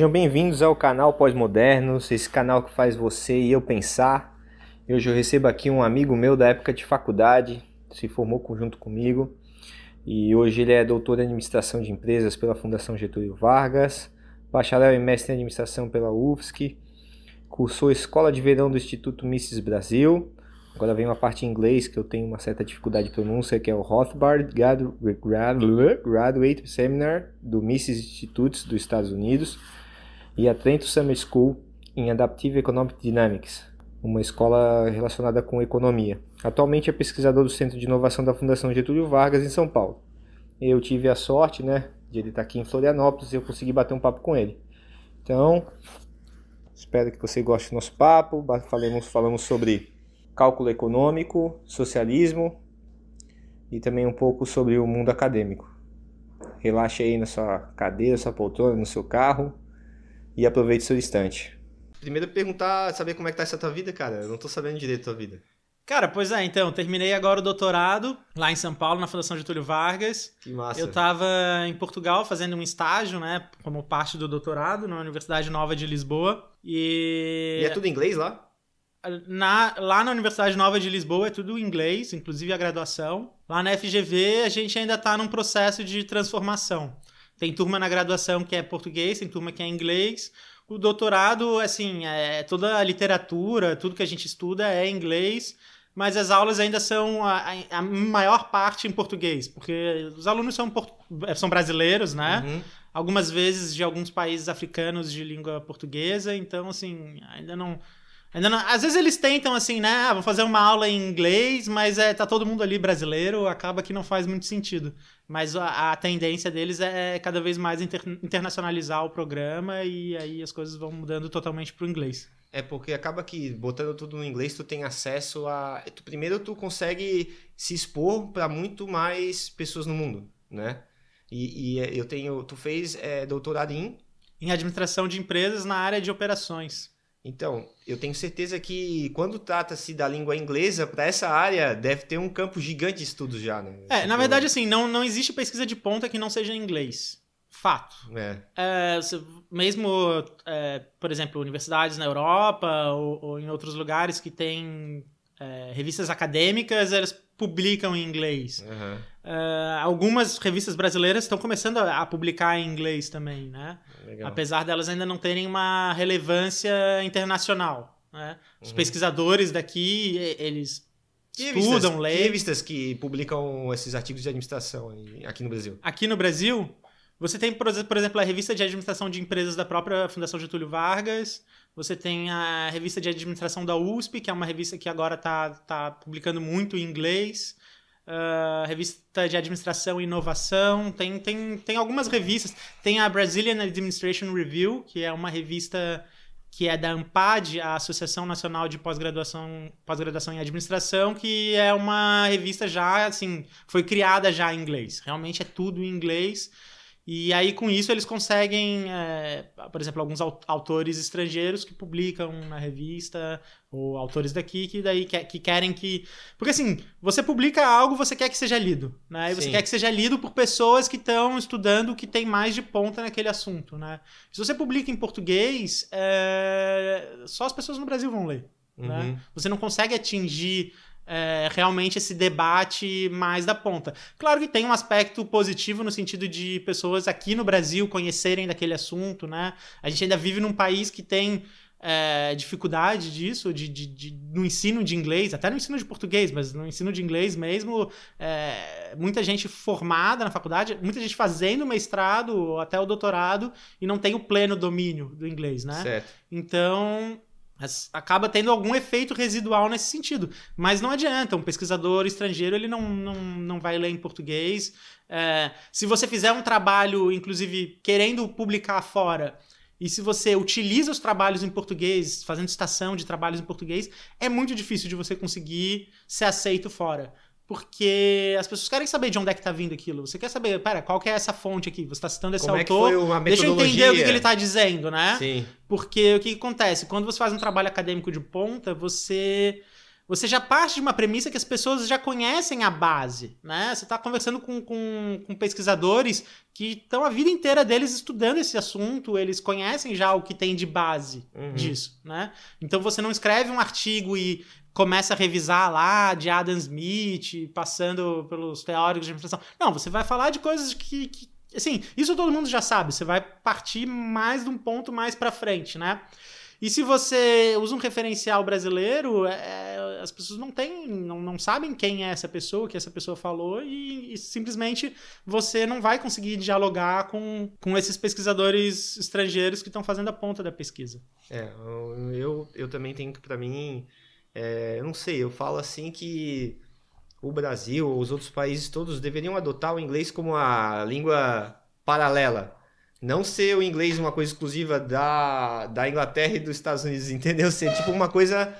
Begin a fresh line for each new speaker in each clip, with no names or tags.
Sejam bem-vindos ao canal Pós-Modernos, esse canal que faz você e eu pensar. Hoje eu recebo aqui um amigo meu da época de faculdade, se formou junto comigo e hoje ele é doutor em administração de empresas pela Fundação Getúlio Vargas, bacharel e mestre em administração pela UFSC, cursou Escola de Verão do Instituto Mises Brasil. Agora vem uma parte em inglês que eu tenho uma certa dificuldade de pronúncia, que é o Rothbard Graduate Seminar do Mises Institutes dos Estados Unidos e a Trento Summer School em Adaptive Economic Dynamics, uma escola relacionada com economia. Atualmente é pesquisador do Centro de Inovação da Fundação Getúlio Vargas em São Paulo. Eu tive a sorte, né, de ele estar aqui em Florianópolis e eu consegui bater um papo com ele. Então, espero que você goste do nosso papo. Falamos, falamos sobre cálculo econômico, socialismo e também um pouco sobre o mundo acadêmico. Relaxe aí na sua cadeira, sua poltrona, no seu carro e aproveite seu instante. Primeiro perguntar, saber como é que tá essa tua vida, cara. Eu não tô sabendo direito da tua vida.
Cara, pois é, então, terminei agora o doutorado lá em São Paulo, na Fundação Getúlio Vargas.
Que massa.
Eu estava em Portugal fazendo um estágio, né, como parte do doutorado na Universidade Nova de Lisboa. E,
e é tudo em inglês lá?
Na, lá na Universidade Nova de Lisboa é tudo em inglês, inclusive a graduação. Lá na FGV a gente ainda está num processo de transformação. Tem turma na graduação que é português, tem turma que é inglês. O doutorado, assim, é toda a literatura, tudo que a gente estuda é inglês, mas as aulas ainda são a, a maior parte em português, porque os alunos são, são brasileiros, né? Uhum. Algumas vezes de alguns países africanos de língua portuguesa, então, assim, ainda não não, às vezes eles tentam assim, né? Ah, vou fazer uma aula em inglês, mas é, tá todo mundo ali brasileiro, acaba que não faz muito sentido. Mas a, a tendência deles é cada vez mais inter, internacionalizar o programa e aí as coisas vão mudando totalmente pro inglês.
É porque acaba que botando tudo no inglês tu tem acesso a, tu, primeiro tu consegue se expor para muito mais pessoas no mundo, né? E, e eu tenho, tu fez é, doutorado em
em administração de empresas na área de operações.
Então, eu tenho certeza que quando trata-se da língua inglesa, para essa área deve ter um campo gigante de estudos já, né?
É, na verdade, assim, não, não existe pesquisa de ponta que não seja em inglês. Fato.
É.
É, mesmo, é, por exemplo, universidades na Europa ou, ou, em outros lugares que têm é, revistas acadêmicas, elas publicam em inglês.
Uhum.
Uh, algumas revistas brasileiras estão começando a, a, publicar em inglês também, né?
Legal.
Apesar delas ainda não terem uma relevância internacional. Né? Os uhum. pesquisadores daqui, eles que estudam,
revistas,
leem.
Que revistas que publicam esses artigos de administração aqui no Brasil?
Aqui no Brasil, você tem, por exemplo, a revista de administração de empresas da própria Fundação Getúlio Vargas, você tem a revista de administração da USP, que é uma revista que agora está tá publicando muito em inglês. Uh, revista de administração e inovação. Tem, tem, tem algumas revistas. Tem a Brazilian Administration Review, que é uma revista que é da AMPAD, a Associação Nacional de Pós-Graduação Pós-Graduação em Administração, que é uma revista já, assim, foi criada já em inglês. Realmente é tudo em inglês. E aí, com isso, eles conseguem, é, por exemplo, alguns autores estrangeiros que publicam na revista, ou autores daqui que daí que, que querem que. Porque assim, você publica algo, você quer que seja lido, né? E você Sim. quer que seja lido por pessoas que estão estudando o que tem mais de ponta naquele assunto, né? Se você publica em português, é... só as pessoas no Brasil vão ler. Né? Uhum. Você não consegue atingir é, realmente esse debate mais da ponta. Claro que tem um aspecto positivo no sentido de pessoas aqui no Brasil conhecerem daquele assunto, né? A gente ainda vive num país que tem é, dificuldade disso, de, de, de, no ensino de inglês, até no ensino de português, mas no ensino de inglês mesmo, é, muita gente formada na faculdade, muita gente fazendo mestrado até o doutorado e não tem o pleno domínio do inglês, né?
Certo.
Então, acaba tendo algum efeito residual nesse sentido. Mas não adianta, um pesquisador estrangeiro ele não, não, não vai ler em português. É, se você fizer um trabalho, inclusive, querendo publicar fora, e se você utiliza os trabalhos em português, fazendo estação de trabalhos em português, é muito difícil de você conseguir ser aceito fora porque as pessoas querem saber de onde é que tá vindo aquilo. Você quer saber, pera, qual que é essa fonte aqui? Você está citando esse
Como
autor.
É que foi uma
Deixa eu entender o que, que ele está dizendo, né?
Sim.
Porque o que, acontece? Quando você faz um trabalho acadêmico de ponta, você você já parte de uma premissa que as pessoas já conhecem a base, né? Você está conversando com, com, com, pesquisadores que estão a vida inteira deles estudando esse assunto, eles conhecem já o que tem de base uhum. disso, né? Então você não escreve um artigo e começa a revisar lá de Adam Smith, passando pelos teóricos de administração. Não, você vai falar de coisas que, que assim, isso todo mundo já sabe, você vai partir mais de um ponto mais para frente, né? E se você usa um referencial brasileiro, é, as pessoas não têm, não, não sabem quem é essa pessoa, o que essa pessoa falou, e, e, simplesmente você não vai conseguir dialogar com, com esses pesquisadores estrangeiros que estão fazendo a ponta da pesquisa.
É, eu, eu também tenho que, para mim, é, eu não sei, eu falo assim que o Brasil, os outros países todos deveriam adotar o inglês como a língua paralela não ser o inglês uma coisa exclusiva da, da Inglaterra e dos Estados Unidos, entendeu? Ser tipo uma coisa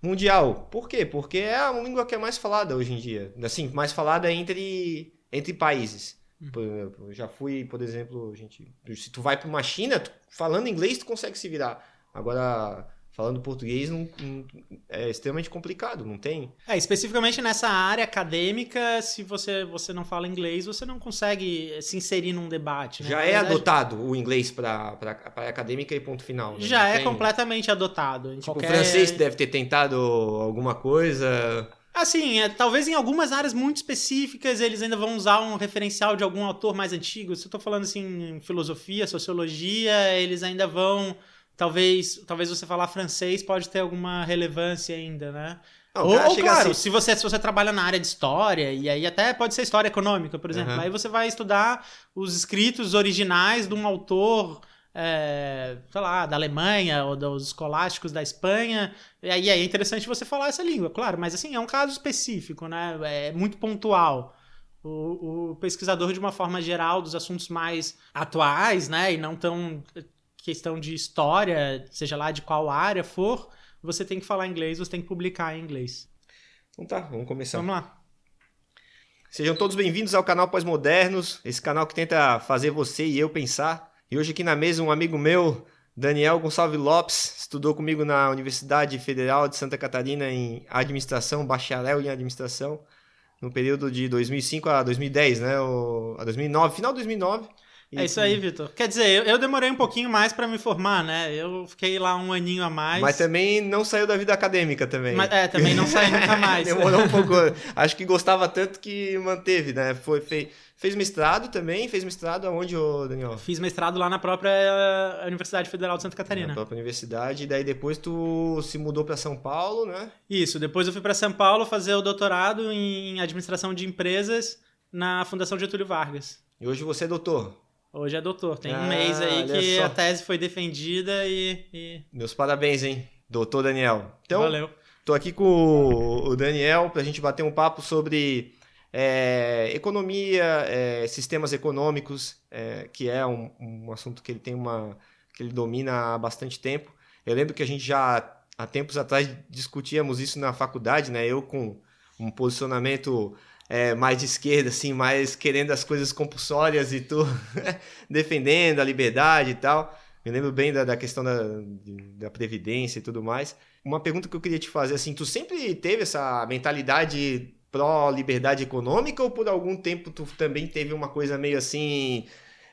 mundial. Por quê? Porque é a língua que é mais falada hoje em dia. Assim, mais falada entre, entre países. Hum. Por, eu já fui, por exemplo, gente, se tu vai para uma China, tu, falando inglês tu consegue se virar. Agora, falando português não, não, é extremamente complicado, não tem?
É, especificamente nessa área acadêmica, se você, você não fala inglês, você não consegue se inserir num debate. Né?
Já é adotado o inglês para acadêmica e ponto final. Né?
Já é completamente adotado.
Tipo, qualquer... o francês deve ter tentado alguma coisa.
Assim, é, talvez em algumas áreas muito específicas eles ainda vão usar um referencial de algum autor mais antigo. Se eu estou falando assim, filosofia, sociologia, eles ainda vão talvez, talvez você falar francês pode ter alguma relevância ainda, né? Não, ou, ou claro, assim... se, você, se você trabalha na área de história, e aí até pode ser história econômica, por exemplo, uhum. aí você vai estudar os escritos originais de um autor, é, sei lá, da Alemanha ou dos escolásticos da Espanha, e aí é interessante você falar essa língua, claro, mas assim, é um caso específico, né? É muito pontual. O, o, pesquisador, de uma forma geral, dos assuntos mais atuais, né, e não tão questão de história, seja lá de qual área for, você tem que falar inglês, você tem que publicar em inglês.
Então tá, vamos começar.
Vamos lá.
Sejam todos bem-vindos ao canal Pós-Modernos, esse canal que tenta fazer você e eu pensar. E hoje aqui na mesa um amigo meu, Daniel Gonçalves Lopes, estudou comigo na Universidade Federal de Santa Catarina em administração, bacharel em administração, no período de 2005 a 2010, né? O, a 2009, final de 2009.
É isso aí, Vitor. Quer dizer, eu, eu, demorei um pouquinho mais para me formar, né? Eu fiquei lá um aninho a mais.
Mas também não saiu da vida acadêmica também.
Mas, é, também não saiu nunca mais.
Demorou um pouco. Acho que gostava tanto que manteve, né? Foi, fez, fez mestrado também. Fez mestrado aonde, ô, Daniel?
Fiz mestrado lá na própria eh, Universidade Federal de Santa Catarina. Na
própria universidade. E daí depois tu se mudou para São Paulo, né?
Isso. Depois eu fui para São Paulo fazer o doutorado em administração de empresas na Fundação Getúlio Vargas.
E hoje você é doutor?
Hoje é doutor. Tem ah, um mês aí que só. a tese foi defendida e, e,
Meus parabéns, hein, doutor Daniel.
Então, Valeu.
Tô aqui com o Daniel para a gente bater um papo sobre é, economia, é, sistemas econômicos, é, que é um, um, assunto que ele tem uma que ele domina há bastante tempo. Eu lembro que a gente já há tempos atrás discutíamos isso na faculdade, né? Eu com um posicionamento é, mais de esquerda, assim, mais querendo as coisas compulsórias e tu defendendo a liberdade e tal. Me lembro bem da, da questão da, da Previdência e tudo mais. Uma pergunta que eu queria te fazer, assim, tu sempre teve essa mentalidade pró-liberdade econômica ou por algum tempo tu também teve uma coisa meio assim,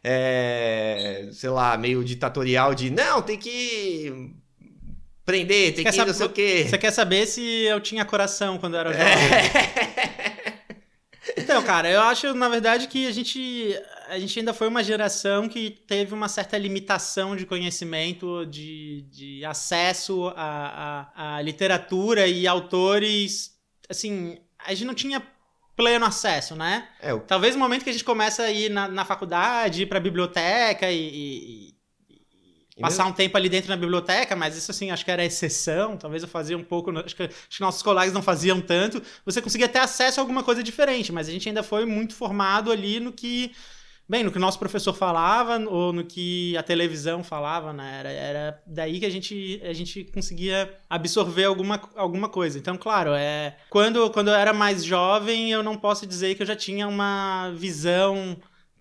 é, sei lá, meio ditatorial de não, tem que prender, tem que não sei o quê.
Você quer saber se eu tinha coração quando eu era jovem? É. Então, cara, eu acho, na verdade, que a gente, a gente ainda foi uma geração que teve uma certa limitação de conhecimento, de, de acesso à, à, à literatura e autores. Assim, a gente não tinha pleno acesso, né? É, o... Talvez no momento que a gente começa a ir na, na faculdade, ir pra biblioteca e, e passar um tempo ali dentro na biblioteca, mas isso assim, acho que era exceção, talvez eu fazia um pouco, acho que, acho que nossos colegas não faziam tanto, você conseguia ter acesso a alguma coisa diferente, mas a gente ainda foi muito formado ali no que, bem, no que o nosso professor falava, ou no que a televisão falava, né, era, era daí que a gente, a gente conseguia absorver alguma, alguma coisa. Então, claro, é, quando, quando eu era mais jovem, eu não posso dizer que eu já tinha uma visão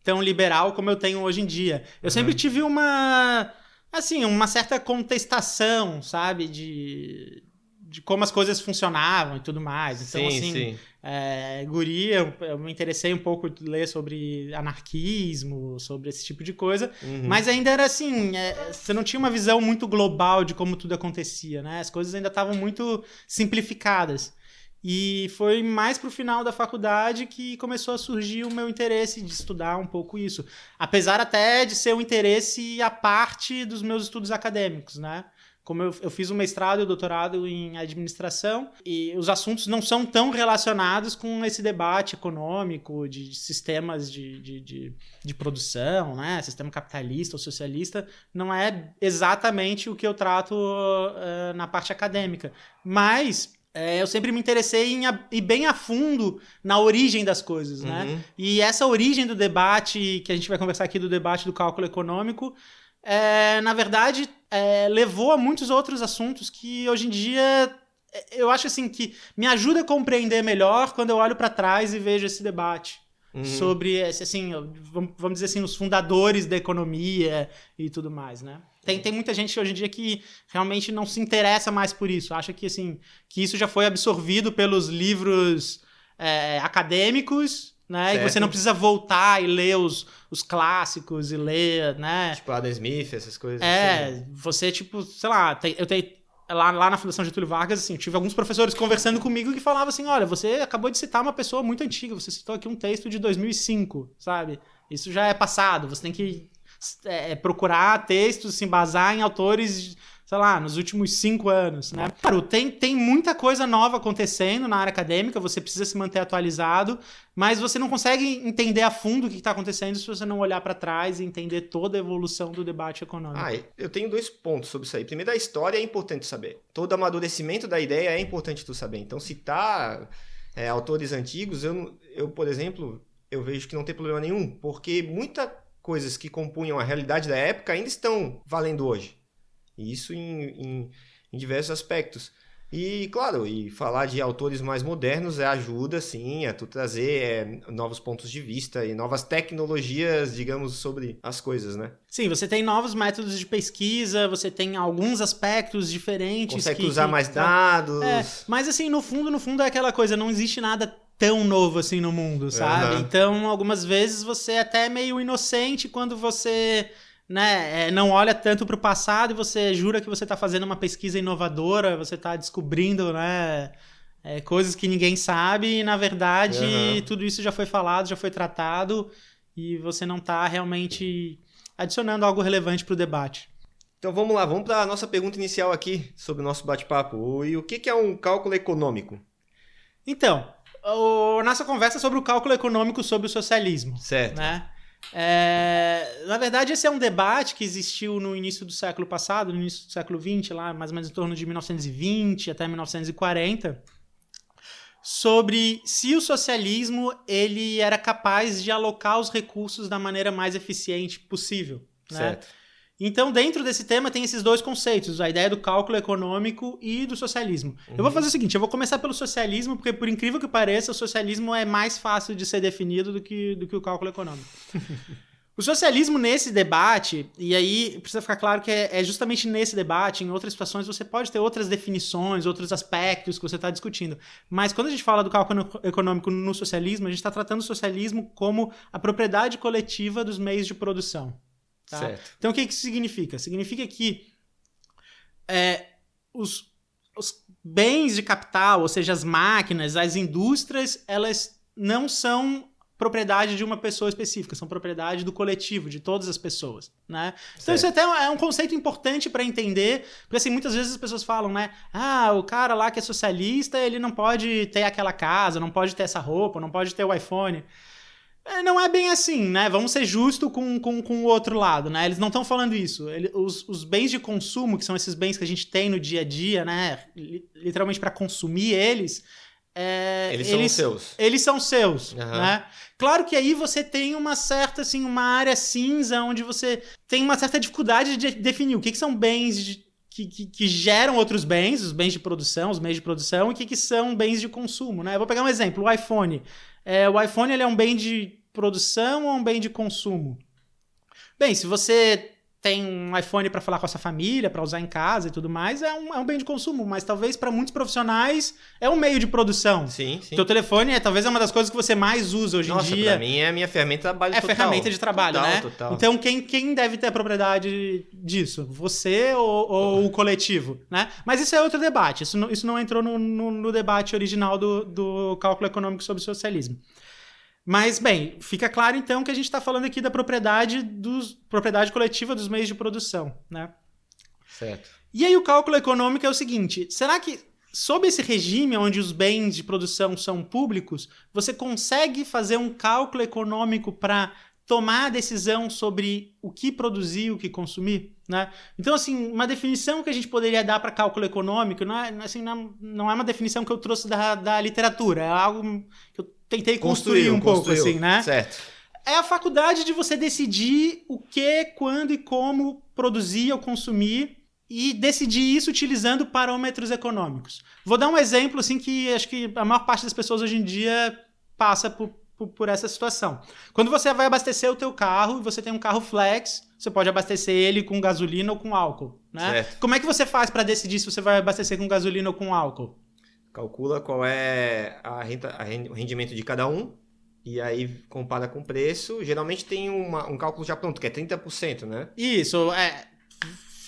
tão liberal como eu tenho hoje em dia. Eu uhum. sempre tive uma assim, uma certa contestação, sabe, de de como as coisas funcionavam e tudo mais. Então,
sim,
assim,
sim.
É, guri, eu, eu, me interessei um pouco ler sobre anarquismo, sobre esse tipo de coisa,
Uhum.
mas ainda era assim, é, você não tinha uma visão muito global de como tudo acontecia, né? As coisas ainda estavam muito simplificadas. E foi mais pro final da faculdade que começou a surgir o meu interesse de estudar um pouco isso. Apesar até de ser um interesse à parte dos meus estudos acadêmicos, né? Como eu, eu fiz um mestrado e um doutorado em administração, e os assuntos não são tão relacionados com esse debate econômico de sistemas de, de, de, de produção, né? Sistema capitalista ou socialista, não é exatamente o que eu trato uh, na parte acadêmica. Mas é, eu sempre me interessei em ir bem a fundo na origem das coisas, né?
Uhum.
E essa origem do debate, que a gente vai conversar aqui do debate do cálculo econômico, é, na verdade, é, levou a muitos outros assuntos que hoje em dia eu acho assim que me ajuda a compreender melhor quando eu olho para trás e vejo esse debate.
Uhum.
Sobre, assim, vamos dizer assim, os fundadores da economia e tudo mais, né? Tem, tem muita gente hoje em dia que realmente não se interessa mais por isso. Acha que, assim, que isso já foi absorvido pelos livros é, acadêmicos, né?
Certo.
E você não precisa voltar e ler os, os clássicos e ler, né?
Tipo Adam Smith, essas coisas.
É,
assim.
você, tipo, sei lá, tem, eu tenho. Lá, lá na Fundação Getúlio Vargas, assim, tive alguns professores conversando comigo que falavam assim: olha, você acabou de citar uma pessoa muito antiga, você citou aqui um texto de 2005, sabe? Isso já é passado, você tem que é, procurar textos, se embasar em autores, sei lá, nos últimos cinco anos, né? Claro, tem, tem muita coisa nova acontecendo na área acadêmica, você precisa se manter atualizado, mas você não consegue entender a fundo o que está acontecendo se você não olhar para trás e entender toda a evolução do debate econômico.
Ah, eu tenho dois pontos sobre isso aí. Primeiro, a história é importante saber. Todo amadurecimento da ideia é importante tu saber. Então, citar é, autores antigos, eu, eu, por exemplo, eu vejo que não tem problema nenhum, porque muitas coisas que compunham a realidade da época ainda estão valendo hoje. E isso em, em, em diversos aspectos. E, claro, e falar de autores mais modernos é ajuda, sim, a tu trazer é, novos pontos de vista e novas tecnologias, digamos, sobre as coisas, né?
Sim, você tem novos métodos de pesquisa, você tem alguns aspectos diferentes.
Consegue
que,
usar
que,
mais dados.
É, mas assim, no fundo, no fundo é aquela coisa, não existe nada tão novo assim no mundo, sabe?
Uhum.
Então, algumas vezes você é até meio inocente quando você né, não olha tanto para o passado e você jura que você está fazendo uma pesquisa inovadora, você está descobrindo, né, é, coisas que ninguém sabe e na verdade
Uhum.
tudo isso já foi falado, já foi tratado e você não está realmente adicionando algo relevante para o debate.
Então vamos lá, vamos para a nossa pergunta inicial aqui sobre o nosso bate-papo. E o que é um cálculo econômico?
Então, o, nossa conversa é sobre o cálculo econômico sobre o socialismo.
Certo.
né? É, na verdade, esse é um debate que existiu no início do século passado, no início do século XX, lá mais ou menos em torno de 1920 até 1940, sobre se o socialismo ele era capaz de alocar os recursos da maneira mais eficiente possível. Né?
Certo.
Então, dentro desse tema, tem esses dois conceitos: a ideia do cálculo econômico e do socialismo. Eu vou fazer o seguinte: eu vou começar pelo socialismo, porque, por incrível que pareça, o socialismo é mais fácil de ser definido do que, do que o cálculo econômico. o socialismo, nesse debate, e aí precisa ficar claro que é, é justamente nesse debate, em outras situações, você pode ter outras definições, outros aspectos que você está discutindo. Mas quando a gente fala do cálculo econômico no socialismo, a gente está tratando o socialismo como a propriedade coletiva dos meios de produção. Tá?
Certo.
Então, o que isso significa? Significa que é, os, os bens de capital, ou seja, as máquinas, as indústrias, elas não são propriedade de uma pessoa específica, são propriedade do coletivo, de todas as pessoas, né? Então isso até é um conceito importante para entender, porque assim, muitas vezes as pessoas falam, né? Ah, o cara lá que é socialista, ele não pode ter aquela casa, não pode ter essa roupa, não pode ter o iPhone. É, Não é bem assim, né? Vamos ser justos com, com, com o outro lado, né? Eles não estão falando isso. Ele- os, os bens de consumo, que são esses bens que a gente tem no dia a dia, né? Li- Literalmente para consumir eles. é,
Eles são seus.
Eles são seus,
Aham.
né? Claro que aí você tem uma certa, assim, uma área cinza onde você tem uma certa dificuldade de definir o que, que são bens de- que, que, que geram outros bens, os bens de produção, os meios de produção, e o que, que são bens de consumo, né? Eu vou pegar um exemplo, o iPhone. É, o iPhone ele é um bem de produção ou um bem de consumo? Bem, se você tem um iPhone para falar com a sua família, para usar em casa e tudo mais, é um, é um bem de consumo, mas talvez para muitos profissionais é um meio de produção.
Sim, sim.
Teu telefone é talvez é uma das coisas que você mais usa hoje
Nossa,
em dia.
Pra mim é a minha ferramenta de trabalho
É
total.
ferramenta de trabalho,
Total,
né?
total.
Então, quem, quem deve ter a propriedade disso? Você ou, ou o coletivo, né? Mas isso é outro debate. Isso não, isso não entrou no, no- no debate original do, do cálculo econômico sobre o socialismo. Mas, bem, fica claro então que a gente está falando aqui da propriedade, dos, propriedade coletiva dos meios de produção, né?
Certo.
E aí o cálculo econômico é o seguinte: será que sob esse regime onde os bens de produção são públicos, você consegue fazer um cálculo econômico para tomar a decisão sobre o que produzir, o que consumir? Né? Então, assim, uma definição que a gente poderia dar para cálculo econômico não é, assim, não, não é uma definição que eu trouxe da, da literatura, é algo que eu tentei construir um pouco,
construiu.
assim, né?
Certo.
é a faculdade de você decidir o que, quando e como produzir ou consumir e decidir isso utilizando parâmetros econômicos. Vou dar um exemplo assim que acho que a maior parte das pessoas hoje em dia passa por, por, por essa situação. Quando você vai abastecer o teu carro e você tem um carro flex, você pode abastecer ele com gasolina ou com álcool, né?
Certo.
Como é que você faz para decidir se você vai abastecer com gasolina ou com álcool?
Calcula qual é a renta, a ren- o rendimento de cada um e aí compara com o preço. Geralmente tem uma- um cálculo já pronto, que é 30%, né?
Isso, é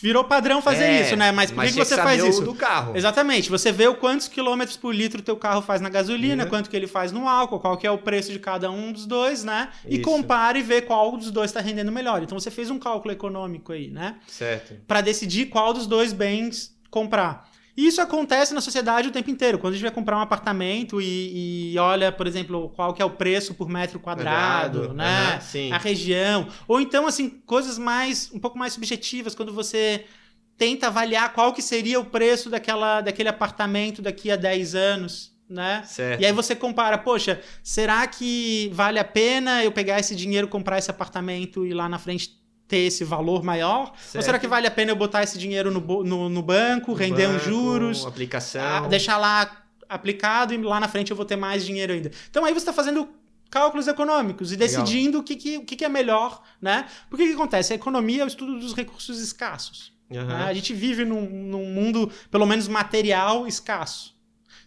virou padrão fazer
É,
isso, né? Mas por que, que
tinha
você faz
o
isso?
do carro.
Exatamente. Você vê o quantos quilômetros por litro teu carro faz na gasolina,
Uhum.
quanto que ele faz no álcool, qual que é o preço de cada um dos dois, né? E
Isso.
compara e vê qual dos dois está rendendo melhor. Então você fez um cálculo econômico aí, né?
Certo.
Para decidir qual dos dois bens comprar. E isso acontece na sociedade o tempo inteiro. Quando a gente vai comprar um apartamento e, e olha, por exemplo, qual que é o preço por metro quadrado,
Quadrado,
né?
sim.
A região. Ou então, assim, coisas mais, um pouco mais subjetivas, quando você tenta avaliar qual que seria o preço daquela, daquele apartamento daqui a 10 anos, né?
Certo.
E aí você compara, poxa, será que vale a pena eu pegar esse dinheiro, comprar esse apartamento e lá na frente ter esse valor maior? Ou
Certo.
será que vale a pena eu botar esse dinheiro no, no, no banco, render uns
Banco,
juros,
Aplicação.
ah, deixar lá aplicado e lá na frente eu vou ter mais dinheiro ainda? Então aí você está fazendo cálculos econômicos e
Legal.
decidindo o que, que, o que, é melhor, né? Porque o que acontece? A economia é o estudo dos recursos escassos.
Aham.
né? A gente vive num, num mundo, pelo menos material, escasso.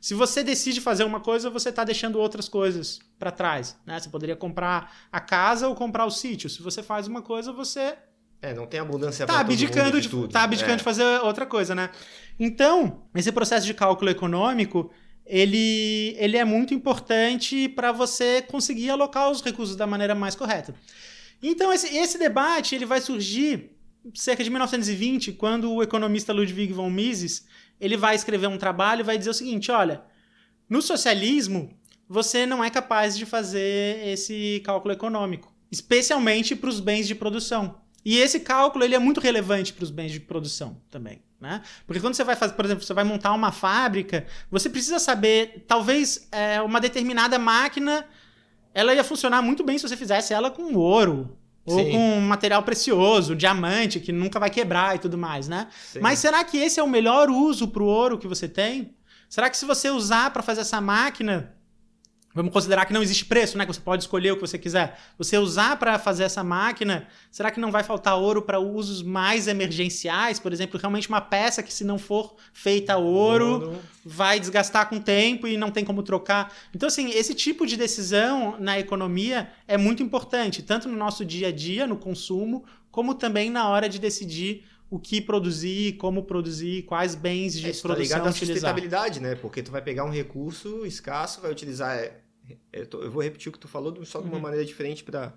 Se você decide fazer uma coisa, você está deixando outras coisas para trás. Né? Você poderia comprar a casa ou comprar o sítio. Se você faz uma coisa, você
É, não tem abundância
tá abdicando
mundo
de,
tudo.
tá abdicando
É.
de fazer outra coisa, né? Então, esse processo de cálculo econômico, ele, ele é muito importante para você conseguir alocar os recursos da maneira mais correta. Então, esse, esse debate ele vai surgir cerca de 1920, quando o economista Ludwig von Mises ele vai escrever um trabalho e vai dizer o seguinte, olha, no socialismo, você não é capaz de fazer esse cálculo econômico, especialmente para os bens de produção. E esse cálculo ele é muito relevante para os bens de produção também. Né? Porque quando você vai fazer, por exemplo, você vai montar uma fábrica, você precisa saber, talvez é, uma determinada máquina, ela ia funcionar muito bem se você fizesse ela com ouro. Ou
Sim.
com material precioso, diamante, que nunca vai quebrar e tudo mais, né?
Sim.
Mas será que esse é o melhor uso para o ouro que você tem? Será que se você usar para fazer essa máquina, vamos considerar que não existe preço, né? Que você pode escolher o que você quiser. Você usar para fazer essa máquina, será que não vai faltar ouro para usos mais emergenciais? Por exemplo, realmente uma peça que se não for feita a ouro, vai desgastar com o tempo e não tem como trocar. Então, assim, esse tipo de decisão na economia é muito importante, tanto no nosso dia a dia, no consumo, como também na hora de decidir o que produzir, como produzir, quais bens de
É, isso tá
produção
ligado à
utilizar.
sustentabilidade, né? Porque tu vai pegar um recurso escasso, vai utilizar. É, Eu, tô- eu vou repetir o que tu falou, só de uma
Uhum.
maneira diferente para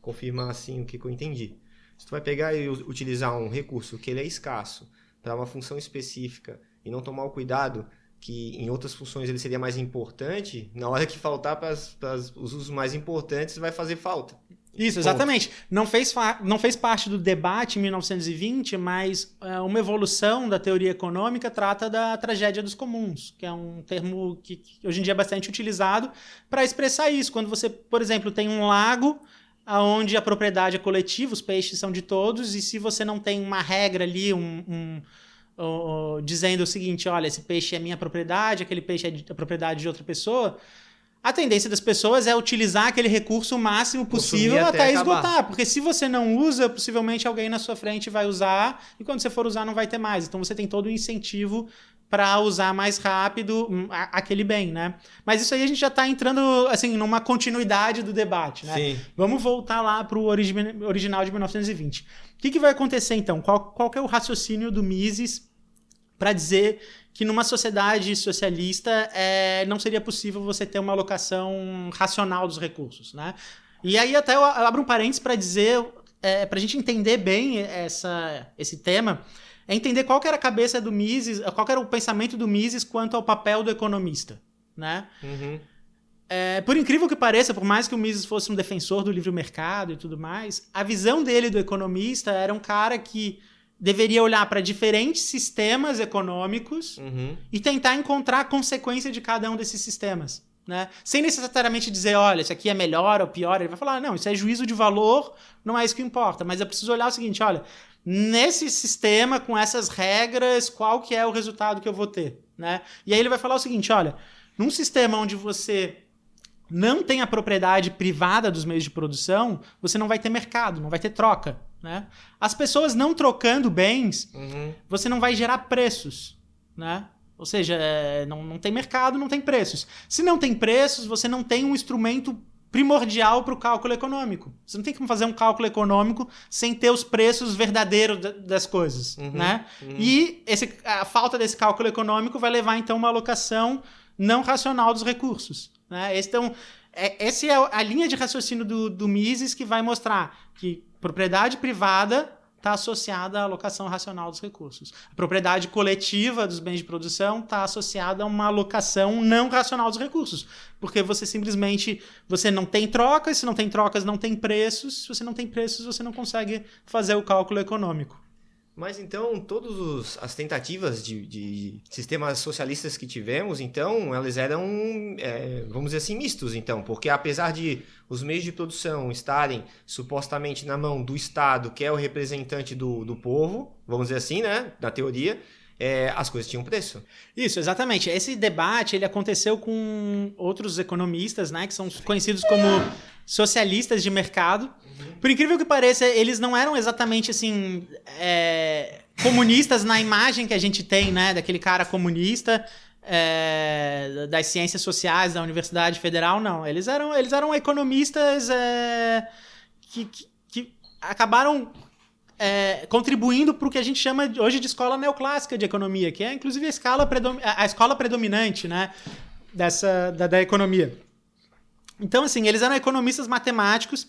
confirmar assim o que, que eu entendi. Se tu vai pegar e utilizar um recurso que ele é escasso para uma função específica e não tomar o cuidado que em outras funções ele seria mais importante, na hora que faltar para os usos mais importantes vai fazer falta.
Isso,
Ponto.
exatamente. Não fez, não fez parte do debate em 1920, mas é, uma evolução da teoria econômica trata da tragédia dos comuns, que é um termo que, que hoje em dia é bastante utilizado para expressar isso. Quando você, por exemplo, tem um lago onde a propriedade é coletiva, os peixes são de todos, e se você não tem uma regra ali, um, um- dizendo o seguinte, olha, esse peixe é minha propriedade, aquele peixe é a propriedade de outra pessoa, a tendência das pessoas é utilizar aquele recurso o máximo possível até, até esgotar. Porque se você não usa, possivelmente alguém na sua frente vai usar, e quando você for usar, não vai ter mais. Então você tem todo o incentivo para usar mais rápido hum, aquele bem, né? Mas isso aí a gente já está entrando, assim, numa continuidade do debate, né? Sim. Vamos voltar lá para o origi original de 1920. Que, que vai acontecer, então? Qual, qual é o raciocínio do Mises para dizer que numa sociedade socialista é, não seria possível você ter uma alocação racional dos recursos, né? E aí até eu abro um parênteses para dizer, é, para a gente entender bem essa, esse tema, é entender qual era a cabeça do Mises, qual era o pensamento do Mises quanto ao papel do economista, né? Uhum. É, por incrível que pareça, por mais que o Mises fosse um defensor do livre mercado e tudo mais, a visão dele do economista era um cara que deveria olhar para diferentes sistemas econômicos uhum. e tentar encontrar a consequência de cada um desses sistemas. Né? Sem necessariamente dizer, olha, isso aqui é melhor ou pior. Ele vai falar, não, isso é juízo de valor, não é isso que importa. Mas eu preciso olhar o seguinte, olha, nesse sistema, com essas regras, qual que é o resultado que eu vou ter? Né? E aí ele vai falar o seguinte, olha, num sistema onde você não tem a propriedade privada dos meios de produção, você não vai ter mercado, não vai ter troca. Né? As pessoas não trocando bens, uhum. você não vai gerar preços. Né? Ou seja, é, não, não tem mercado, não tem preços. Se não tem preços, você não tem um instrumento primordial para o cálculo econômico. Você não tem como fazer um cálculo econômico sem ter os preços verdadeiros das coisas, uhum, né? Uhum. E esse, a falta desse cálculo econômico vai levar então a uma alocação não racional dos recursos, né? Então, é, essa é a linha de raciocínio do, do Mises que vai mostrar que propriedade privada está associada à alocação racional dos recursos. A propriedade coletiva dos bens de produção está associada a uma alocação não racional dos recursos, porque você simplesmente você não tem trocas, se não tem trocas não tem preços, se você não tem preços você não consegue fazer o cálculo econômico.
Mas então, todas as tentativas de, de, sistemas socialistas que tivemos, então, elas eram, é, vamos dizer assim, mistos, então, porque apesar de os meios de produção estarem supostamente na mão do Estado, que é o representante do, do povo, vamos dizer assim, né, na teoria, é, as coisas tinham preço.
Isso, exatamente. Esse debate ele aconteceu com outros economistas, né, que são conhecidos como socialistas de mercado. Por incrível que pareça, eles não eram exatamente assim é, comunistas na imagem que a gente tem, né, daquele cara comunista. É, das ciências sociais da Universidade Federal, não. Eles eram, eles eram economistas é, que, que, que acabaram é, contribuindo para o que a gente chama hoje de escola neoclássica de economia, que é inclusive a, escala a escola predominante né, dessa, da, da, economia. Então, assim, eles eram economistas matemáticos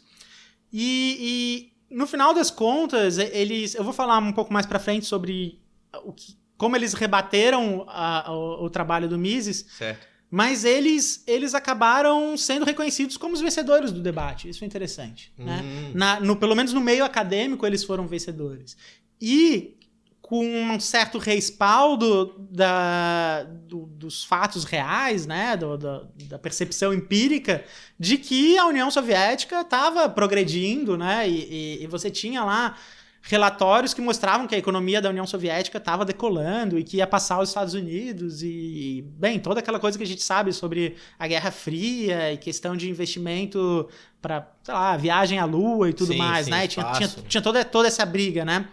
e, e, no final das contas, eles. Eu vou falar um pouco mais para frente sobre o que, como eles rebateram a, o, o, trabalho do Mises.
Certo.
Mas eles, eles acabaram sendo reconhecidos como os vencedores do debate. Isso é interessante. Uhum. Né? Na, no, pelo menos no meio acadêmico, eles foram vencedores. E com um certo respaldo da, do, dos fatos reais, né, do, do, da percepção empírica de que a União Soviética estava progredindo, né, e, e, e, você tinha lá relatórios que mostravam que a economia da União Soviética estava decolando e que ia passar aos Estados Unidos e, bem, toda aquela coisa que a gente sabe sobre a Guerra Fria e questão de investimento para, sei lá, viagem à Lua e tudo sim, mais, sim, né? Tinha, tinha, tinha, toda, toda essa briga, né?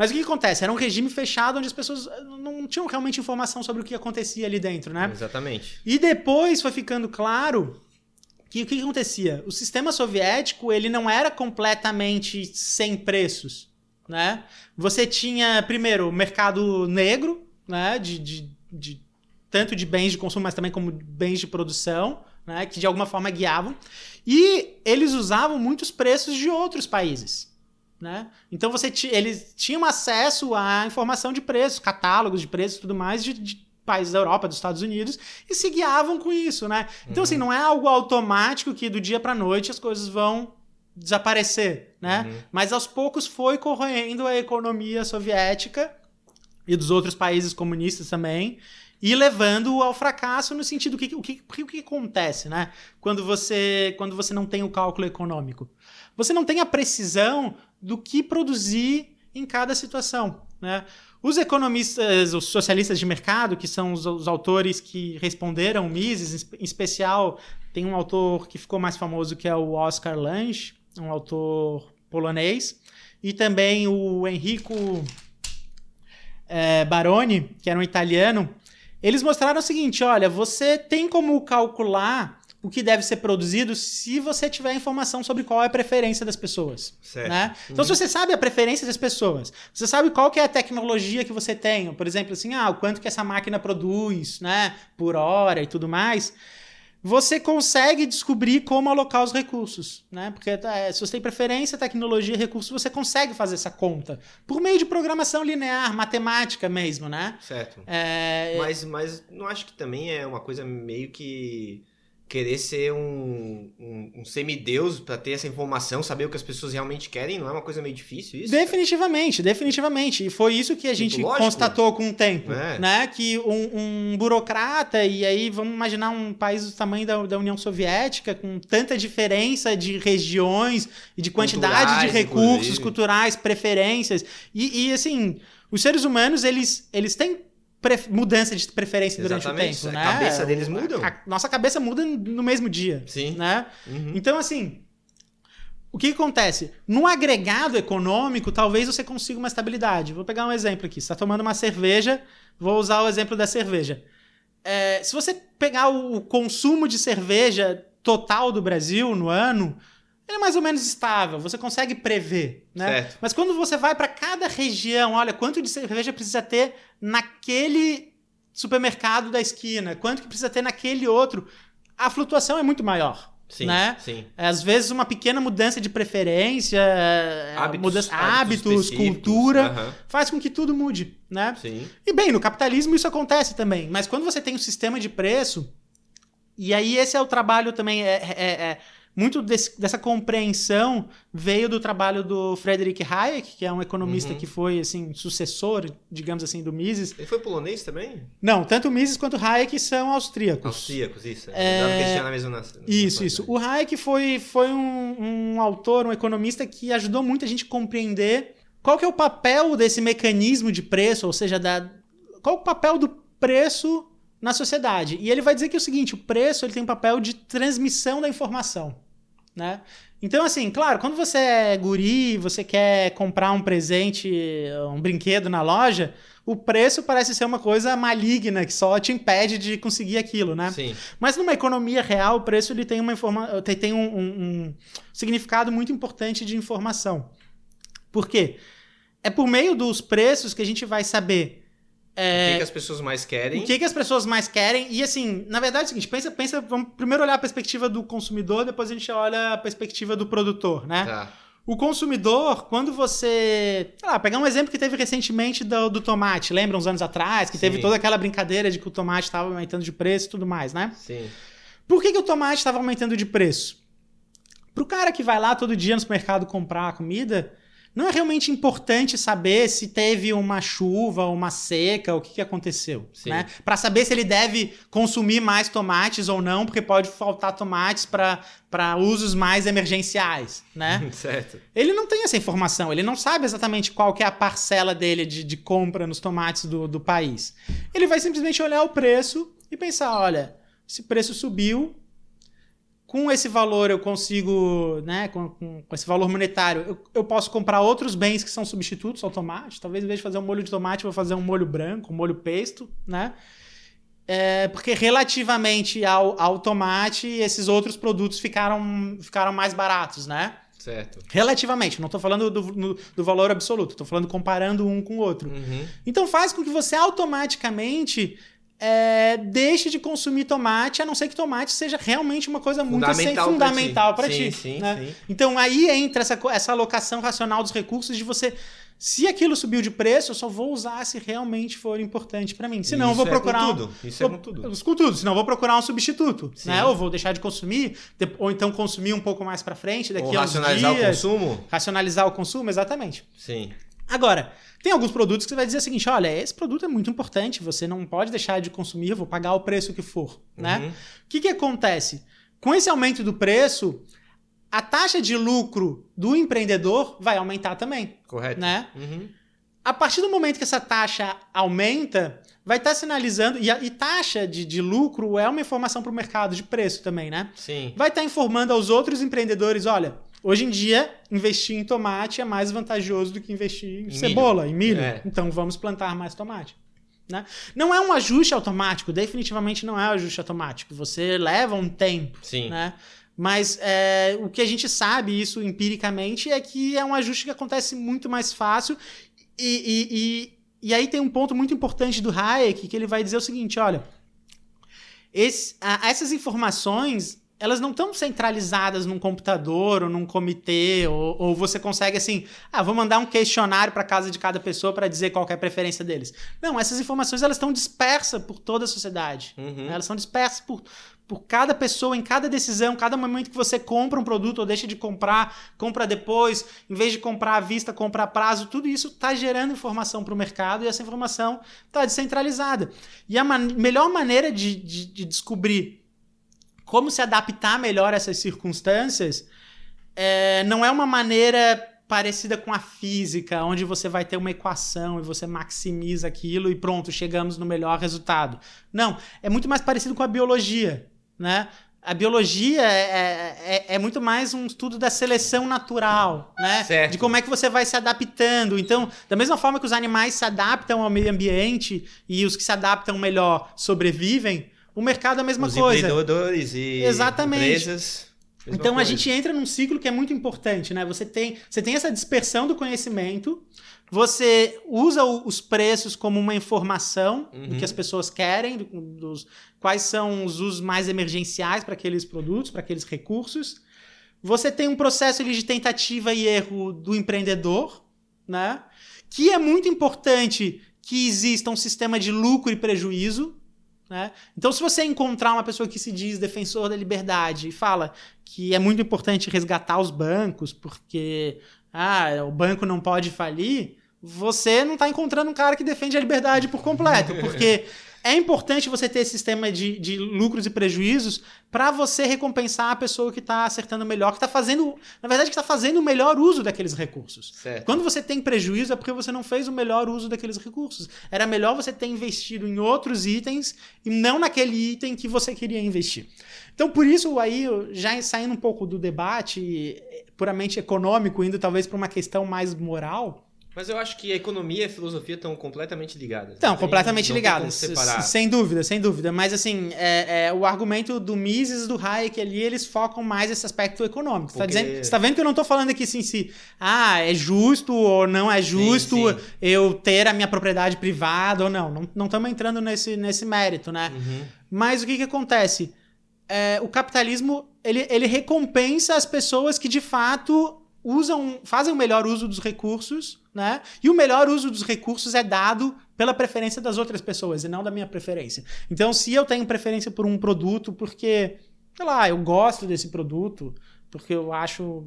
Mas o que, que acontece? Era um regime fechado onde as pessoas não tinham realmente informação sobre o que acontecia ali dentro, né?
Exatamente.
E depois foi ficando claro que o que, que acontecia? O sistema soviético ele não era completamente sem preços né? Você tinha, primeiro, o mercado negro, né? De, de, de, tanto de bens de consumo, mas também como bens de produção, né? Que de alguma forma guiavam. E eles usavam muitos preços de outros países. Né? Então você eles tinham acesso à informação de preços, catálogos de preços e tudo mais de, de países da Europa, dos Estados Unidos, e se guiavam com isso, né? Então, assim, uhum. assim, não é algo automático que do dia para noite as coisas vão desaparecer, né? Uhum. Mas aos poucos foi corroendo a economia soviética e dos outros países comunistas também e levando ao fracasso no sentido que o que, o que acontece, né? Quando você quando você não tem o cálculo econômico, você não tem a precisão do que produzir em cada situação, né? Os economistas, os socialistas de mercado, que são os, os autores que responderam Mises, em especial tem um autor que ficou mais famoso que é o Oscar Lange, um autor polonês, e também o Enrico é, Baroni, que era um italiano. Eles mostraram o seguinte: olha, você tem como calcular o que deve ser produzido se você tiver informação sobre qual é a preferência das pessoas. Certo. Né? Então, uhum. se você sabe a preferência das pessoas, você sabe qual que é a tecnologia que você tem, por exemplo, assim, ah, o quanto que essa máquina produz, né, por hora e tudo mais, você consegue descobrir como alocar os recursos, né? Porque é, se você tem preferência, tecnologia e recursos, você consegue fazer essa conta por meio de programação linear, matemática mesmo, né?
Certo. É... Mas, mas não acho que também é uma coisa meio que querer ser um, um, um semideus para ter essa informação, saber o que as pessoas realmente querem, não é uma coisa meio difícil isso?
Definitivamente, definitivamente. E foi isso que a tipo, gente lógico. constatou com o tempo, é. né? Que um, um, burocrata, e aí vamos imaginar um país do tamanho da, da União Soviética, com tanta diferença de regiões e de quantidade culturais, de recursos inclusive. culturais, preferências. E, e assim, os seres humanos, eles, eles têm mudança de preferência durante Exatamente. o tempo, né?
A cabeça deles muda.
A, a, nossa cabeça muda no mesmo dia. Sim. Né? Uhum. Então, assim, o que, que, acontece? No agregado econômico, talvez você consiga uma estabilidade. Vou pegar um exemplo aqui. Você está tomando uma cerveja, vou usar o exemplo da cerveja. É, se você pegar o consumo de cerveja total do Brasil no ano, ele é mais ou menos estável, você consegue prever, né? Certo. Mas quando você vai para cada região, olha, quanto de cerveja precisa ter naquele supermercado da esquina, quanto que precisa ter naquele outro, a flutuação é muito maior. Sim, né? sim. Às vezes uma pequena mudança de preferência, é, hábitos, mudança, hábitos, cultura, uhum. faz com que tudo mude, né? Sim. E bem, no capitalismo isso acontece também, mas quando você tem um sistema de preço, e aí esse é o trabalho também, é, é, é muito desse, dessa compreensão veio do trabalho do Frederick Hayek, que é um economista uhum. que foi assim sucessor, digamos assim, do Mises.
Ele foi polonês também?
Não, tanto o Mises quanto o Hayek são austríacos.
Austríacos, isso. É... é na mesma
isso, isso. O Hayek foi, foi um, um autor, um economista que ajudou muito a gente a compreender qual que é o papel desse mecanismo de preço, ou seja, da, qual o papel do preço na sociedade. E ele vai dizer que é o seguinte, o preço ele tem um papel de transmissão da informação, né? Então, assim, claro, quando você é guri, você quer comprar um presente, um brinquedo na loja, o preço parece ser uma coisa maligna que só te impede de conseguir aquilo, né? Sim. Mas numa economia real, o preço ele tem, uma informa tem um, um, um significado muito importante de informação. Por quê? É por meio dos preços que a gente vai saber
é, o que, que, as pessoas mais querem?
O que, que as pessoas mais querem? E assim, na verdade é o seguinte, pensa, pensa, vamos primeiro olhar a perspectiva do consumidor, depois a gente olha a perspectiva do produtor, né? Tá. O consumidor, quando você. Sei lá, pegar um exemplo que teve recentemente do, do tomate, lembra uns anos atrás, que Sim. teve toda aquela brincadeira de que o tomate estava aumentando de preço e tudo mais, né? Sim. Por que, que o tomate estava aumentando de preço? Pro cara que vai lá todo dia no supermercado comprar comida, não é realmente importante saber se teve uma chuva, uma seca, o que, que aconteceu, Sim. né? Para saber se ele deve consumir mais tomates ou não, porque pode faltar tomates para usos mais emergenciais, né? certo. Ele não tem essa informação, ele não sabe exatamente qual que é a parcela dele de, de compra nos tomates do, do país. Ele vai simplesmente olhar o preço e pensar, olha, esse preço subiu, com esse valor eu consigo, né, com, com, com esse valor monetário, eu, eu, posso comprar outros bens que são substitutos ao tomate. Talvez em vez de fazer um molho de tomate, eu vou fazer um molho branco, um molho pesto, né? É, porque relativamente ao, ao tomate, esses outros produtos ficaram, ficaram mais baratos, né?
Certo.
Relativamente, não estou falando do, do, valor absoluto, estou falando comparando um com o outro. Uhum. Então faz com que você automaticamente é, deixe de consumir tomate, a não ser que tomate seja realmente uma coisa muito fundamental para ti. Sim, né? sim. Então aí entra essa, essa alocação racional dos recursos de você. Se aquilo subiu de preço, eu só vou usar se realmente for importante para mim. Senão, eu vou procurar.
É com tudo. Isso
vou,
é com tudo.
Com tudo. Senão, eu vou procurar um substituto. Né? Ou vou deixar de consumir, ou então consumir um pouco mais para frente, daqui ou a
racionalizar dias. Racionalizar o consumo?
Racionalizar o consumo, exatamente.
Sim.
Agora, tem alguns produtos que você vai dizer o seguinte: olha, esse produto é muito importante, você não pode deixar de consumir, vou pagar o preço que for. Né? Uhum. O que, que acontece? Com esse aumento do preço, a taxa de lucro do empreendedor vai aumentar também.
Correto.
Né?
Uhum.
a partir do momento que essa taxa aumenta, vai estar tá sinalizando. E, a, e taxa de, de, lucro é uma informação para o mercado de preço também, né?
Sim.
Vai estar tá informando aos outros empreendedores: olha, hoje em dia, investir em tomate é mais vantajoso do que investir em, em cebola, milho. em milho. É. Então vamos plantar mais tomate. Né? Não é um ajuste automático, definitivamente não é um ajuste automático. Você leva um tempo.
Sim.
Né? Mas é, o que a gente sabe, isso empiricamente, é que é um ajuste que acontece muito mais fácil. E, e, e, e aí tem um ponto muito importante do Hayek, que ele vai dizer o seguinte: olha, esse, a, essas informações elas não estão centralizadas num computador ou num comitê, ou, ou, você consegue assim, ah, vou mandar um questionário para casa de cada pessoa para dizer qual é a preferência deles. Não, essas informações elas estão dispersas por toda a sociedade. Uhum. Elas são dispersas por, por cada pessoa, em cada decisão, cada momento que você compra um produto ou deixa de comprar, compra depois, em vez de comprar à vista, compra a prazo, tudo isso está gerando informação para o mercado e essa informação está descentralizada. E a man melhor maneira de, de, de descobrir como se adaptar melhor a essas circunstâncias é, não é uma maneira parecida com a física, onde você vai ter uma equação e você maximiza aquilo e pronto, chegamos no melhor resultado. Não, é muito mais parecido com a biologia, né? A biologia é, é, é, muito mais um estudo da seleção natural, né?
Certo.
De como é que você vai se adaptando. Então, da mesma forma que os animais se adaptam ao meio ambiente e os que se adaptam melhor sobrevivem, o mercado é a mesma
Os
coisa.
empreendedores e
Exatamente.
empresas.
Então
coisa.
a gente entra num ciclo que é muito importante, né? Você tem, você tem essa dispersão do conhecimento, você usa o, os preços como uma informação uhum. do que as pessoas querem, do, dos quais são os usos mais emergenciais para aqueles produtos, para aqueles recursos. Você tem um processo ali, de tentativa e erro do empreendedor, né? Que é muito importante que exista um sistema de lucro e prejuízo né? Então, se você encontrar uma pessoa que se diz defensor da liberdade e fala que é muito importante resgatar os bancos porque ah, o banco não pode falir, você não está encontrando um cara que defende a liberdade por completo, porque é importante você ter esse sistema de, de lucros e prejuízos para você recompensar a pessoa que está acertando melhor, que está fazendo, na verdade, que está fazendo o melhor uso daqueles recursos.
Certo.
Quando você tem prejuízo é porque você não fez o melhor uso daqueles recursos. Era melhor você ter investido em outros itens e não naquele item que você queria investir. Então, por isso, aí, já saindo um pouco do debate puramente econômico, indo talvez para uma questão mais moral,
mas eu acho que a economia e a filosofia estão completamente ligadas.
Estão completamente ligadas. Sem dúvida, sem dúvida. Mas assim, é, é, o argumento do Mises e do Hayek ali, eles focam mais esse aspecto econômico. Porque... Você está tá vendo que eu não estou falando aqui assim, se ah, é justo ou não é justo sim, sim. eu ter a minha propriedade privada ou não. Não estamos entrando nesse, nesse mérito, né?
Uhum.
Mas o que, que acontece? É, o capitalismo ele, ele recompensa as pessoas que de fato usam, fazem o melhor uso dos recursos, né? E o melhor uso dos recursos é dado pela preferência das outras pessoas e não da minha preferência. Então, se eu tenho preferência por um produto porque, sei lá, eu gosto desse produto, porque eu acho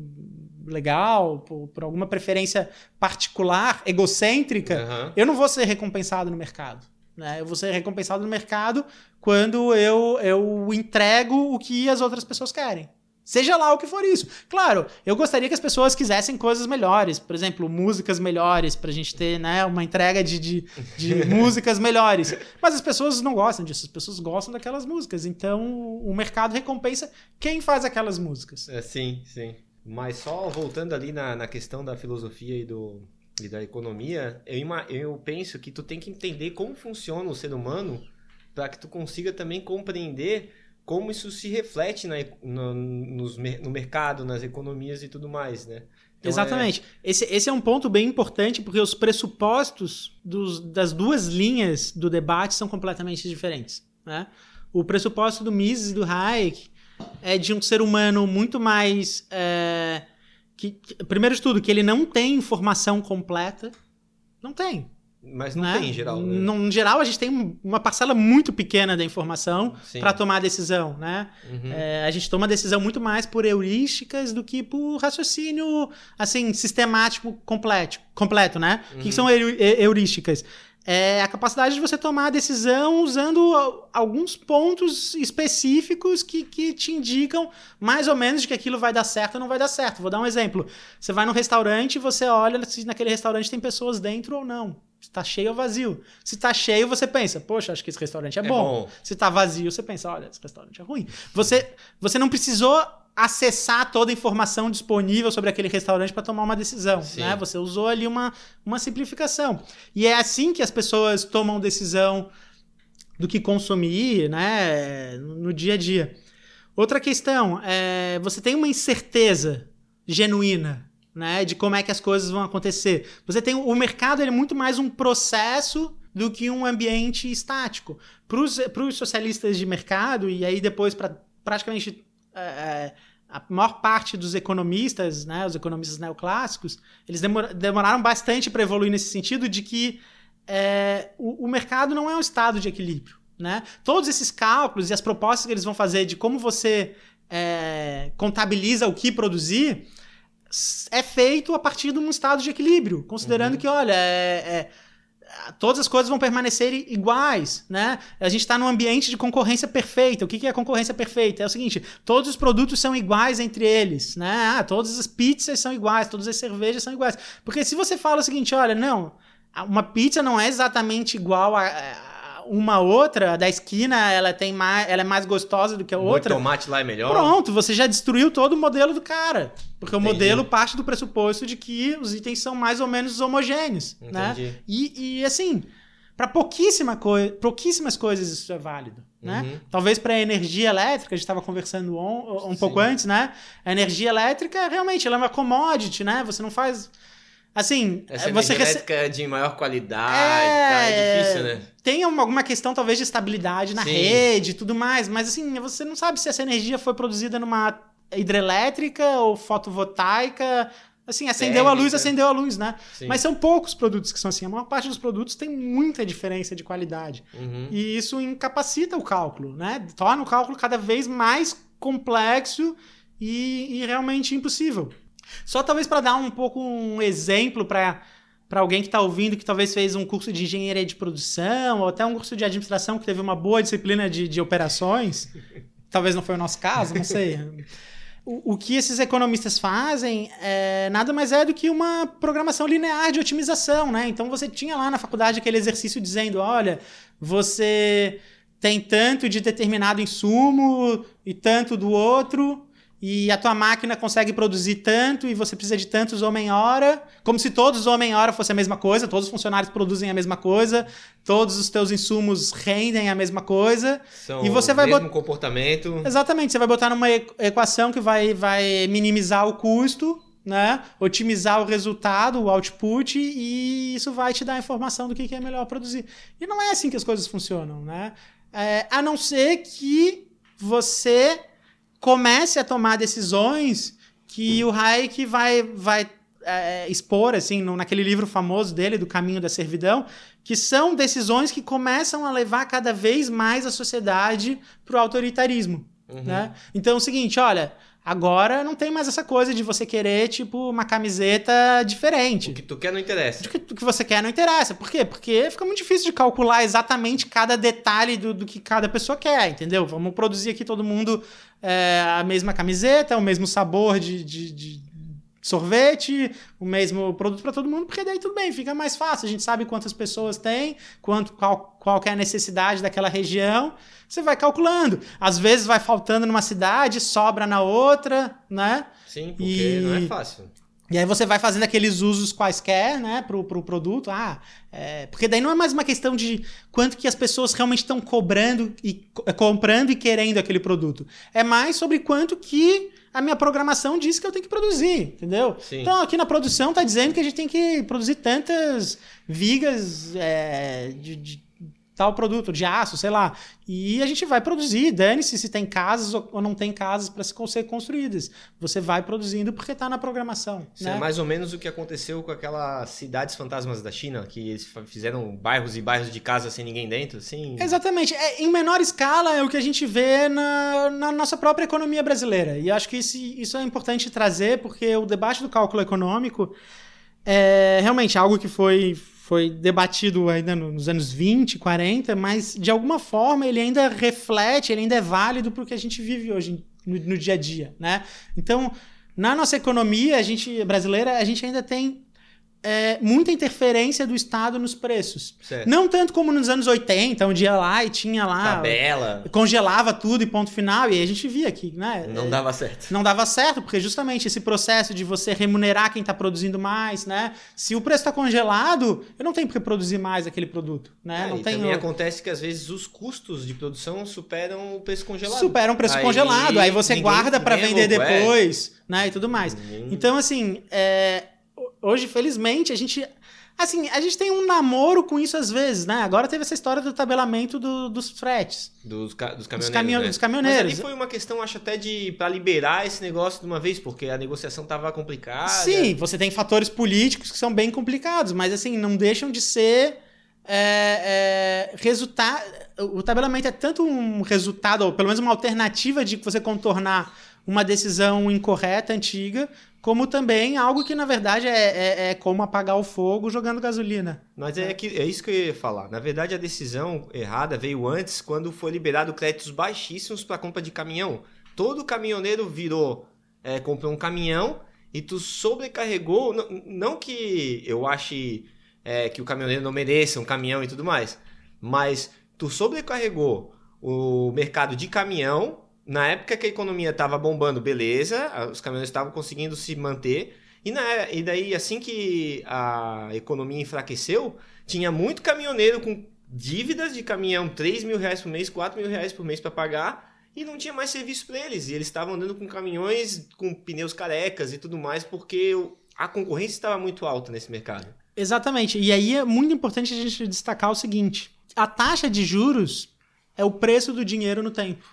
legal, por, por alguma preferência particular, egocêntrica, uhum. eu não vou ser recompensado no mercado. Né? Eu vou ser recompensado no mercado quando eu, eu entrego o que as outras pessoas querem. Seja lá o que for isso. Claro, eu gostaria que as pessoas quisessem coisas melhores, por exemplo, músicas melhores, pra gente ter né, uma entrega de, de, de músicas melhores. Mas as pessoas não gostam disso, as pessoas gostam daquelas músicas. Então o mercado recompensa quem faz aquelas músicas.
É, sim, sim. Mas só voltando ali na, na questão da filosofia e, do, e da economia, eu, eu penso que tu tem que entender como funciona o ser humano para que tu consiga também compreender como isso se reflete na, no, nos, no mercado, nas economias e tudo mais, né?
Então Exatamente. É... Esse, esse é um ponto bem importante porque os pressupostos dos, das duas linhas do debate são completamente diferentes. Né? O pressuposto do Mises e do Hayek é de um ser humano muito mais. É, que, primeiro de tudo, que ele não tem informação completa. Não tem.
Mas não né? tem em geral. Né?
No, geral, a gente tem uma parcela muito pequena da informação para tomar a decisão. Né? Uhum. É, a gente toma decisão muito mais por heurísticas do que por raciocínio assim sistemático completo. completo né? Uhum. O que, que são heurísticas? é a capacidade de você tomar a decisão usando alguns pontos específicos que, que te indicam mais ou menos de que aquilo vai dar certo ou não vai dar certo. Vou dar um exemplo. Você vai no restaurante e você olha se naquele restaurante tem pessoas dentro ou não. Se tá cheio ou vazio. Se tá cheio, você pensa, poxa, acho que esse restaurante é, é bom. bom. Se tá vazio, você pensa, olha, esse restaurante é ruim. Você, você não precisou acessar toda a informação disponível sobre aquele restaurante para tomar uma decisão, né? Você usou ali uma, uma simplificação. E é assim que as pessoas tomam decisão do que consumir, né, no dia a dia. Outra questão, é, você tem uma incerteza genuína, né, de como é que as coisas vão acontecer. Você tem o mercado é muito mais um processo do que um ambiente estático. Para os socialistas de mercado e aí depois para praticamente é, é, a maior parte dos economistas, né, os economistas neoclássicos, eles demoraram bastante para evoluir nesse sentido de que é, o, o, mercado não é um estado de equilíbrio. Né? Todos esses cálculos e as propostas que eles vão fazer de como você é, contabiliza o que produzir é feito a partir de um estado de equilíbrio, considerando uhum. que, olha, é, é todas as coisas vão permanecer iguais, né? A gente está num ambiente de concorrência perfeita. O que, que é concorrência perfeita? É o seguinte: todos os produtos são iguais entre eles, né? Ah, todas as pizzas são iguais, todas as cervejas são iguais. Porque se você fala o seguinte, olha, não, uma pizza não é exatamente igual a, a uma outra da esquina, ela tem mais, ela é mais gostosa do que a outra.
O tomate lá é melhor.
Pronto, você já destruiu todo o modelo do cara. Porque Entendi. o modelo parte do pressuposto de que os itens são mais ou menos homogêneos, né? Entendi. né? E, e assim, para pouquíssima coi pouquíssimas coisas isso é válido, né? Uhum. Talvez para a energia elétrica, a gente estava conversando um, um pouco antes, né? A energia elétrica realmente ela é uma commodity, né? Você não faz Assim,
Essa você rece... de maior qualidade, é... tá? é difícil, né?
Tem alguma questão, talvez, de estabilidade na Sim. rede e tudo mais, mas assim, você não sabe se essa energia foi produzida numa hidrelétrica ou fotovoltaica. Assim, acendeu a luz, acendeu a luz, né? Sim. Mas são poucos produtos que são assim. A maior parte dos produtos tem muita diferença de qualidade. Uhum. E isso incapacita o cálculo, né? Torna o cálculo cada vez mais complexo e, e realmente impossível. Só talvez para dar um pouco um exemplo para para alguém que está ouvindo, que talvez fez um curso de engenharia de produção, ou até um curso de administração que teve uma boa disciplina de, de operações. talvez não foi o nosso caso, não sei. O, o, que esses economistas fazem é nada mais é do que uma programação linear de otimização, né? Então você tinha lá na faculdade aquele exercício dizendo: olha, você tem tanto de determinado insumo e tanto do outro e a tua máquina consegue produzir tanto e você precisa de tantos homem-hora, como se todos os homem-hora fossem a mesma coisa, todos os funcionários produzem a mesma coisa, todos os teus insumos rendem a mesma coisa.
São e você vai mesmo bot... comportamento.
Exatamente, você vai botar numa equação que vai, vai minimizar o custo, né? otimizar o resultado, o output, e isso vai te dar a informação do que é melhor produzir. E não é assim que as coisas funcionam, né? É, a não ser que você comece a tomar decisões que o Hayek vai, vai é, expor, assim, no, naquele livro famoso dele, do Caminho da Servidão, que são decisões que começam a levar cada vez mais a sociedade para o autoritarismo. Uhum. Né? Então é o seguinte, olha, Agora não tem mais essa coisa de você querer, tipo, uma camiseta diferente.
O que tu quer não interessa.
O que, o que você quer não interessa. Por quê? Porque fica muito difícil de calcular exatamente cada detalhe do, do que cada pessoa quer, entendeu? Vamos produzir aqui todo mundo é, a mesma camiseta, o mesmo sabor de, de, de sorvete, o mesmo produto para todo mundo, porque daí tudo bem, fica mais fácil. A gente sabe quantas pessoas tem, quanto, qual, qual é a necessidade daquela região você vai calculando. Às vezes vai faltando numa cidade, sobra na outra, né?
Sim, porque e... não é fácil.
E aí você vai fazendo aqueles usos quaisquer, né, pro, pro produto. Ah, é... porque daí não é mais uma questão de quanto que as pessoas realmente estão cobrando e comprando e querendo aquele produto. É mais sobre quanto que a minha programação diz que eu tenho que produzir, entendeu? Sim. Então aqui na produção tá dizendo que a gente tem que produzir tantas vigas é, de, de tal produto de aço, sei lá. E a gente vai produzir, dane-se se tem casas ou não tem casas para ser construídas. Você vai produzindo porque está na programação.
Isso
né?
é mais ou menos o que aconteceu com aquelas cidades fantasmas da China, que eles fizeram bairros e bairros de casa sem ninguém dentro, assim.
Exatamente. É, em menor escala é o que a gente vê na, na nossa própria economia brasileira. E acho que isso, isso é importante trazer porque o debate do cálculo econômico é realmente algo que foi foi debatido ainda nos anos 20, 40, mas de alguma forma ele ainda reflete, ele ainda é válido para o que a gente vive hoje no, no dia a dia, né? Então, na nossa economia, a gente brasileira, a gente ainda tem é, muita interferência do Estado nos preços. Certo. Não tanto como nos anos 80, onde ia lá e tinha lá.
Tabela.
Congelava tudo e ponto final. E aí a gente via que, né?
Não dava certo.
Não dava certo, porque justamente esse processo de você remunerar quem está produzindo mais, né? Se o preço está congelado, eu não tenho por que produzir mais aquele produto. Né?
É,
não
e também acontece que às vezes os custos de produção superam o preço congelado.
Superam o preço aí, congelado. Aí você guarda para vender é depois, é. né? E tudo mais. Ninguém... Então, assim, é, hoje, felizmente, a gente. Assim, a gente tem um namoro com isso às vezes, né? Agora teve essa história do tabelamento do, dos fretes.
Dos, ca dos caminhoneiros.
Dos, caminho
né?
dos caminhoneiros.
Mas ali foi uma questão, acho até de. para liberar esse negócio de uma vez, porque a negociação tava complicada.
Sim, você tem fatores políticos que são bem complicados, mas assim, não deixam de ser. É, é, resultado. O tabelamento é tanto um resultado, ou pelo menos uma alternativa de você contornar uma decisão incorreta, antiga, como também algo que, na verdade, é, é, é, como apagar o fogo jogando gasolina.
Mas é, que, é isso que eu ia falar. Na verdade, a decisão errada veio antes, quando foi liberado créditos baixíssimos para compra de caminhão. Todo caminhoneiro virou, é, comprou um caminhão e tu sobrecarregou. Não, não que eu ache é, que o caminhoneiro não mereça um caminhão e tudo mais, mas tu sobrecarregou o mercado de caminhão na época que a economia estava bombando, beleza, os caminhões estavam conseguindo se manter. E, na, e daí, assim que a economia enfraqueceu, tinha muito caminhoneiro com dívidas de caminhão, 3 mil reais por mês, 4 mil reais por mês para pagar, e não tinha mais serviço para eles. E eles estavam andando com caminhões com pneus carecas e tudo mais, porque a concorrência estava muito alta nesse mercado.
Exatamente. E aí é muito importante a gente destacar o seguinte: a taxa de juros é o preço do dinheiro no tempo.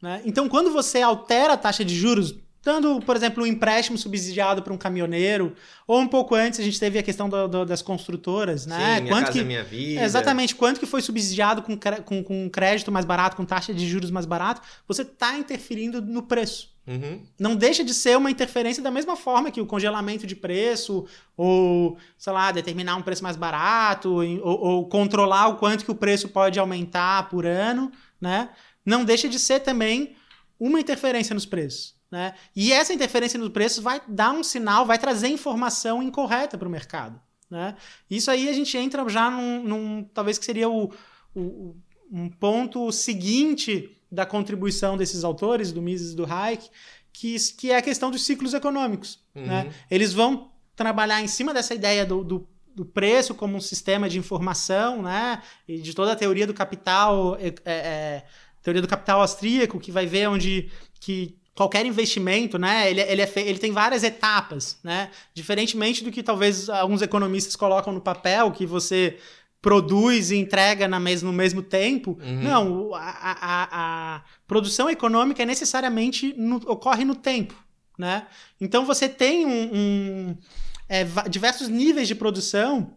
Né? Então, quando você altera a taxa de juros, dando, por exemplo, um empréstimo subsidiado para um caminhoneiro, ou um pouco antes a gente teve a questão do, do, das construtoras, né?
Sim, minha quanto casa, que, minha vida.
Exatamente, quanto que foi subsidiado com, com, com crédito mais barato, com taxa de juros mais barato, você está interferindo no preço.
Uhum.
Não deixa de ser uma interferência da mesma forma que o congelamento de preço, ou, sei lá, determinar um preço mais barato, ou, ou controlar o quanto que o preço pode aumentar por ano, né? Não deixa de ser também uma interferência nos preços. Né? E essa interferência nos preços vai dar um sinal, vai trazer informação incorreta para o mercado. Né? Isso aí a gente entra já num, num talvez que seria o, o, um ponto seguinte da contribuição desses autores, do Mises e do Hayek, que, que é a questão dos ciclos econômicos. Uhum. Né? Eles vão trabalhar em cima dessa ideia do, do, do, preço como um sistema de informação, né? e de toda a teoria do capital é, é, teoria do capital austríaco, que vai ver onde que qualquer investimento, né, ele, ele, é ele tem várias etapas, né, diferentemente do que talvez alguns economistas colocam no papel, que você produz e entrega na mes no mesmo tempo. Uhum. Não, a, a, a, produção econômica é necessariamente no, ocorre no tempo, né? Então você tem um, um é, diversos níveis de produção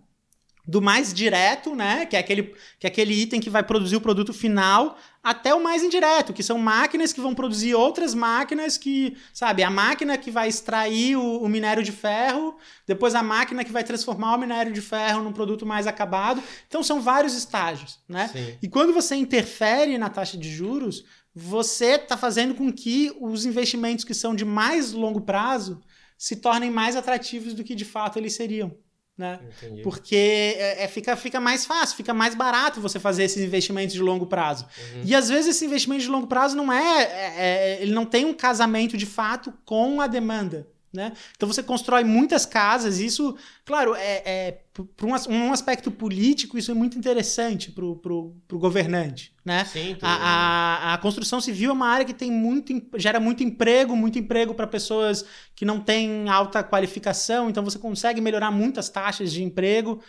do mais direto, né, que é aquele, que é aquele item que vai produzir o produto final, até o mais indireto, que são máquinas que vão produzir outras máquinas que, sabe, a máquina que vai extrair o, o minério de ferro, depois a máquina que vai transformar o minério de ferro num produto mais acabado. Então são vários estágios, né?
Sim.
E quando você interfere na taxa de juros, você está fazendo com que os investimentos que são de mais longo prazo se tornem mais atrativos do que de fato eles seriam né? Entendi. Porque é, é, fica, fica mais fácil, fica mais barato você fazer esses investimentos de longo prazo. Uhum. E às vezes esse investimento de longo prazo não é, é, é, ele não tem um casamento de fato com a demanda. Né? Então você constrói muitas casas, isso, claro, é, para um, um, aspecto político, isso é muito interessante para o governante. Né?
Sim,
a, a, a, construção civil é uma área que tem muito, gera muito emprego, muito emprego para pessoas que não têm alta qualificação, então você consegue melhorar muitas taxas de emprego.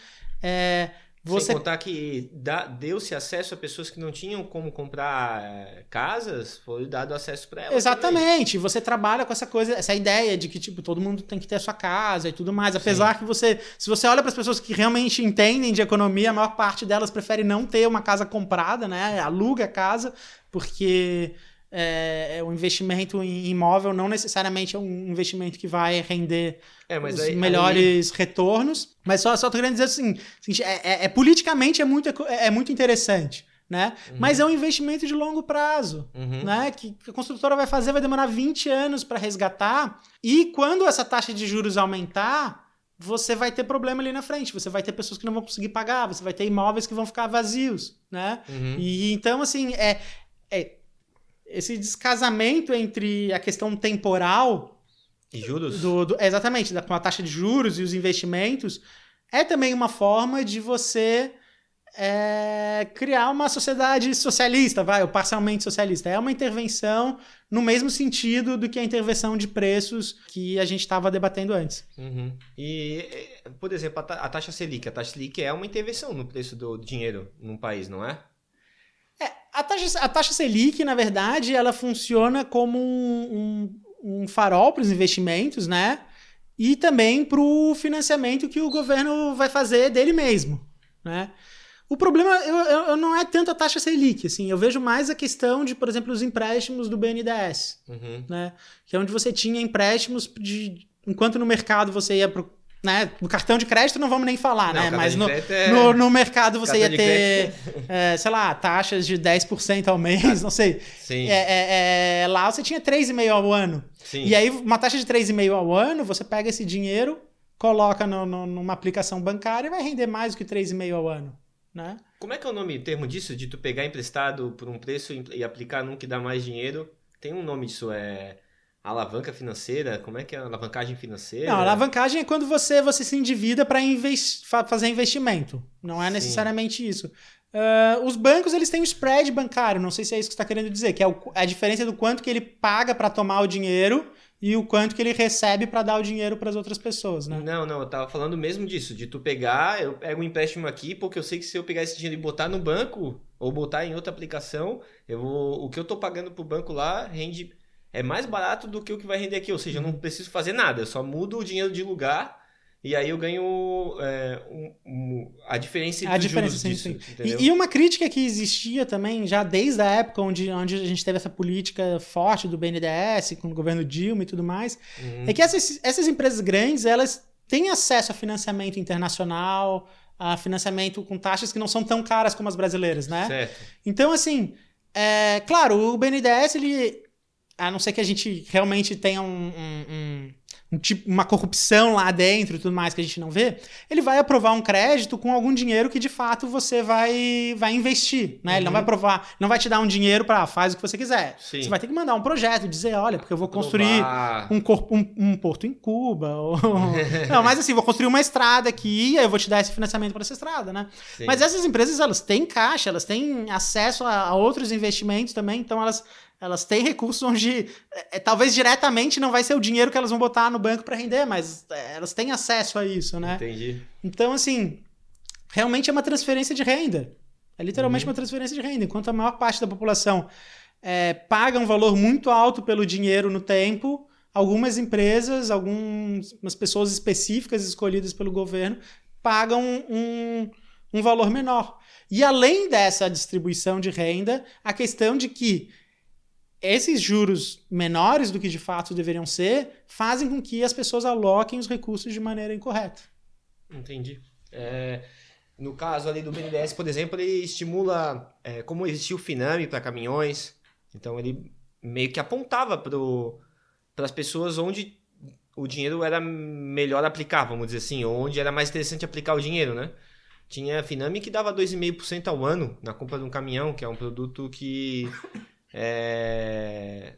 É, você...
Sem contar que deu-se acesso a pessoas que não tinham como comprar eh, casas, foi dado acesso para elas.
Exatamente. Também. Você trabalha com essa coisa, essa ideia de que tipo todo mundo tem que ter a sua casa e tudo mais. Apesar Sim. que você, se você olha para as pessoas que realmente entendem de economia, a maior parte delas prefere não ter uma casa comprada, né? Aluga a casa porque é, é, um investimento em imóvel não necessariamente é um investimento que vai render é, os aí, melhores aí... retornos. Mas só, só tô querendo dizer assim, assim é, é, é, politicamente é muito, é, é muito interessante. Né? Uhum. Mas é um investimento de longo prazo, uhum. né? Que a construtora vai fazer, vai demorar 20 anos para resgatar. E quando essa taxa de juros aumentar, você vai ter problema ali na frente. Você vai ter pessoas que não vão conseguir pagar, você vai ter imóveis que vão ficar vazios, né? Uhum. E então, assim, é, é esse descasamento entre a questão temporal
e juros?
Do, do, exatamente, da, com a taxa de juros e os investimentos, é também uma forma de você é, criar uma sociedade socialista, vai, ou parcialmente socialista. É uma intervenção no mesmo sentido do que a intervenção de preços que a gente estava debatendo antes.
Uhum. E, por exemplo, a taxa Selic. A taxa Selic é uma intervenção no preço do dinheiro num país, não é?
É, a taxa, a taxa Selic, na verdade, ela funciona como um, um, um farol para os investimentos, né? E também para o financiamento que o governo vai fazer dele mesmo, né? O problema eu, eu, não é tanto a taxa Selic, assim, eu vejo mais a questão de, por exemplo, os empréstimos do BNDES, uhum. né? Que é onde você tinha empréstimos de... Enquanto no mercado você ia pro né? No cartão de crédito não vamos nem falar, não, né? Mas no, é... no, no, mercado você cartão ia ter, é, sei lá, taxas de 10% ao mês, não sei. Sim. É, é, é lá você tinha 3,5% ao ano. Sim. E aí, uma taxa de 3,5% ao ano, você pega esse dinheiro, coloca no, no, numa aplicação bancária e vai render mais do que 3,5% ao ano. Né?
Como é que é o nome, termo disso? De tu pegar emprestado por um preço e aplicar num que dá mais dinheiro? Tem um nome disso, é alavanca financeira? Como é que é a alavancagem financeira?
Não, alavancagem é quando você, você se endivida para invest, fazer investimento. Não é necessariamente Sim. isso. Uh, os bancos eles têm um spread bancário, não sei se é isso que você está querendo dizer, que é o, a diferença do quanto que ele paga para tomar o dinheiro e o quanto que ele recebe para dar o dinheiro para as outras pessoas, né?
Não, não, eu tava falando mesmo disso, de tu pegar, eu pego um empréstimo aqui, porque eu sei que se eu pegar esse dinheiro e botar no banco ou botar em outra aplicação, eu vou, o que eu tô pagando pro banco lá rende é mais barato do que o que vai render aqui. Ou seja, eu não preciso fazer nada, eu só mudo o dinheiro de lugar e aí eu ganho é, um, um, a diferença entre a diferença, sim, disso, sim.
E, e, uma crítica que existia também, já desde a época onde, onde a gente teve essa política forte do BNDES, com o governo Dilma e tudo mais, uhum. é que essas, essas empresas grandes, elas têm acesso a financiamento internacional, a financiamento com taxas que não são tão caras como as brasileiras, né? Certo. Então, assim, é, claro, o BNDES, ele a não ser que a gente realmente tenha um, um, um, um, tipo, uma corrupção lá dentro e tudo mais que a gente não vê, ele vai aprovar um crédito com algum dinheiro que de fato você vai, vai investir. Né? Uhum. Ele não vai uhum. aprovar, não vai te dar um dinheiro para faz o que você quiser. Sim. Você vai ter que mandar um projeto, dizer, olha, porque eu vou construir um, corpo, um, porto em Cuba. Ou... não, mas assim, vou construir uma estrada aqui e aí eu vou te dar esse financiamento para essa estrada, né? Mas essas empresas, elas têm caixa, elas têm acesso a, a outros investimentos também, então elas elas têm recursos onde é, talvez diretamente não vai ser o dinheiro que elas vão botar no banco para render, mas é, elas têm acesso a isso, né?
Entendi.
Então, assim, realmente é uma transferência de renda. É literalmente uhum. uma transferência de renda. Enquanto a maior parte da população é, paga um valor muito alto pelo dinheiro no tempo, algumas empresas, algumas pessoas específicas escolhidas pelo governo pagam um, um valor menor. E além dessa distribuição de renda, a questão de que esses juros menores do que de fato deveriam ser fazem com que as pessoas aloquem os recursos de maneira incorreta.
Entendi. É, no caso ali do BNDES, por exemplo, ele estimula, é, como existia o Finame para caminhões, então ele meio que apontava para as pessoas onde o dinheiro era melhor aplicar, vamos dizer assim, onde era mais interessante aplicar o dinheiro, né? Tinha Finame que dava 2,5% ao ano na compra de um caminhão, que é um produto que é,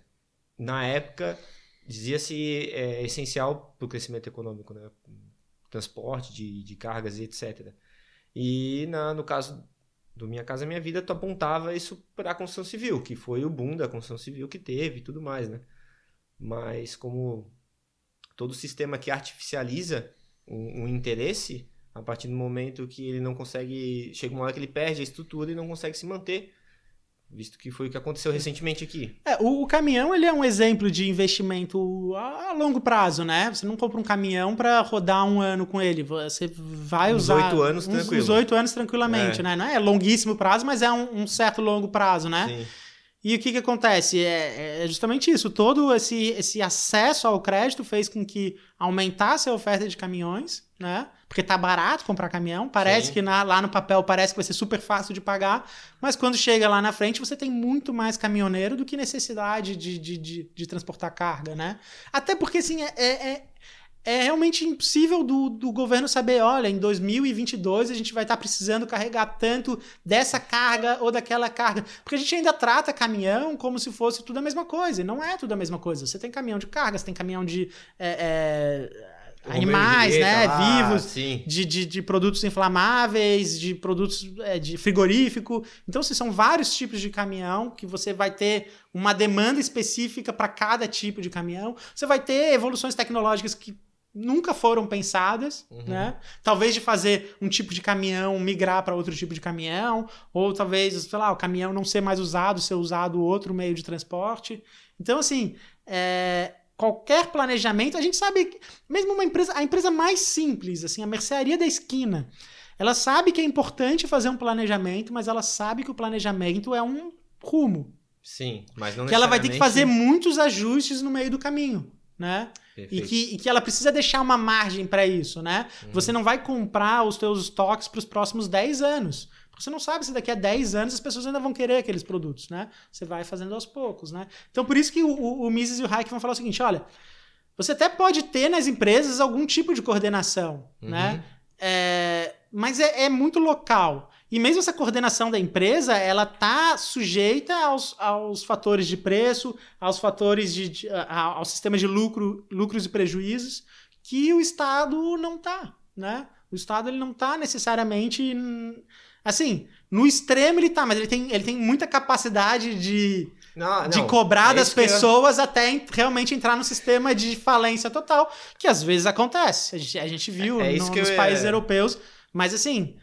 na época, dizia-se é, essencial para o crescimento econômico, né? transporte de, de cargas e etc. E na, no caso do Minha Casa Minha Vida, tu apontava isso para a construção civil, que foi o boom da construção civil que teve e tudo mais, né? Mas como todo sistema que artificializa um, um, interesse, a partir do momento que ele não consegue, chega uma hora que ele perde a estrutura e não consegue se manter, Visto que foi o que aconteceu recentemente aqui.
É, o, o, caminhão ele é um exemplo de investimento a, a longo prazo, né? Você não compra um caminhão para rodar um ano com ele. Você vai uns usar.
oito anos tranquilo.
Uns oito anos tranquilamente, é. né? Não é longuíssimo prazo, mas é um, um, certo longo prazo, né? Sim. E o que, que acontece? É, é, justamente isso. Todo esse, esse acesso ao crédito fez com que aumentasse a oferta de caminhões, né? Porque tá barato comprar caminhão. Parece Sim. que na, lá no papel parece que vai ser super fácil de pagar, mas quando chega lá na frente você tem muito mais caminhoneiro do que necessidade de, de, de, de transportar carga, né? Até porque, assim, é, é é realmente impossível do, do governo saber, olha, em 2022 a gente vai estar tá precisando carregar tanto dessa carga ou daquela carga. Porque a gente ainda trata caminhão como se fosse tudo a mesma coisa. E não é tudo a mesma coisa. Você tem caminhão de carga, você tem caminhão de. É, é, animais, né, vivos, de, de, de, produtos inflamáveis, de produtos é, de frigorífico. Então, assim, são vários tipos de caminhão que você vai ter uma demanda específica para cada tipo de caminhão. Você vai ter evoluções tecnológicas que nunca foram pensadas, uhum. né? Talvez de fazer um tipo de caminhão migrar para outro tipo de caminhão, ou talvez, sei lá, o caminhão não ser mais usado, ser usado outro meio de transporte. Então, assim, é, qualquer planejamento, a gente sabe, que, mesmo uma empresa, a empresa mais simples, assim, a mercearia da esquina, ela sabe que é importante fazer um planejamento, mas ela sabe que o planejamento é um rumo.
Sim, mas não
Que ela vai ter que fazer muitos ajustes no meio do caminho né? E que, e que ela precisa deixar uma margem para isso, né? Uhum. Você não vai comprar os teus estoques para os próximos 10 anos. Porque você não sabe se daqui a 10 anos as pessoas ainda vão querer aqueles produtos, né? Você vai fazendo aos poucos, né? Então, por isso que o, o, o Mises e o Hayek vão falar o seguinte, olha, você até pode ter nas empresas algum tipo de coordenação, uhum. né? É, mas é, é muito local. E mesmo essa coordenação da empresa, ela tá sujeita aos, aos fatores de preço, aos fatores de, de ao sistema de lucro, lucros e prejuízos, que o Estado não tá, né? O Estado ele não tá necessariamente assim, no extremo ele tá, mas ele tem, ele tem muita capacidade de não, não. de cobrar é das pessoas eu... até realmente entrar no sistema de falência total, que às vezes acontece. A gente, a gente viu é, é no, nos países europeus, mas assim,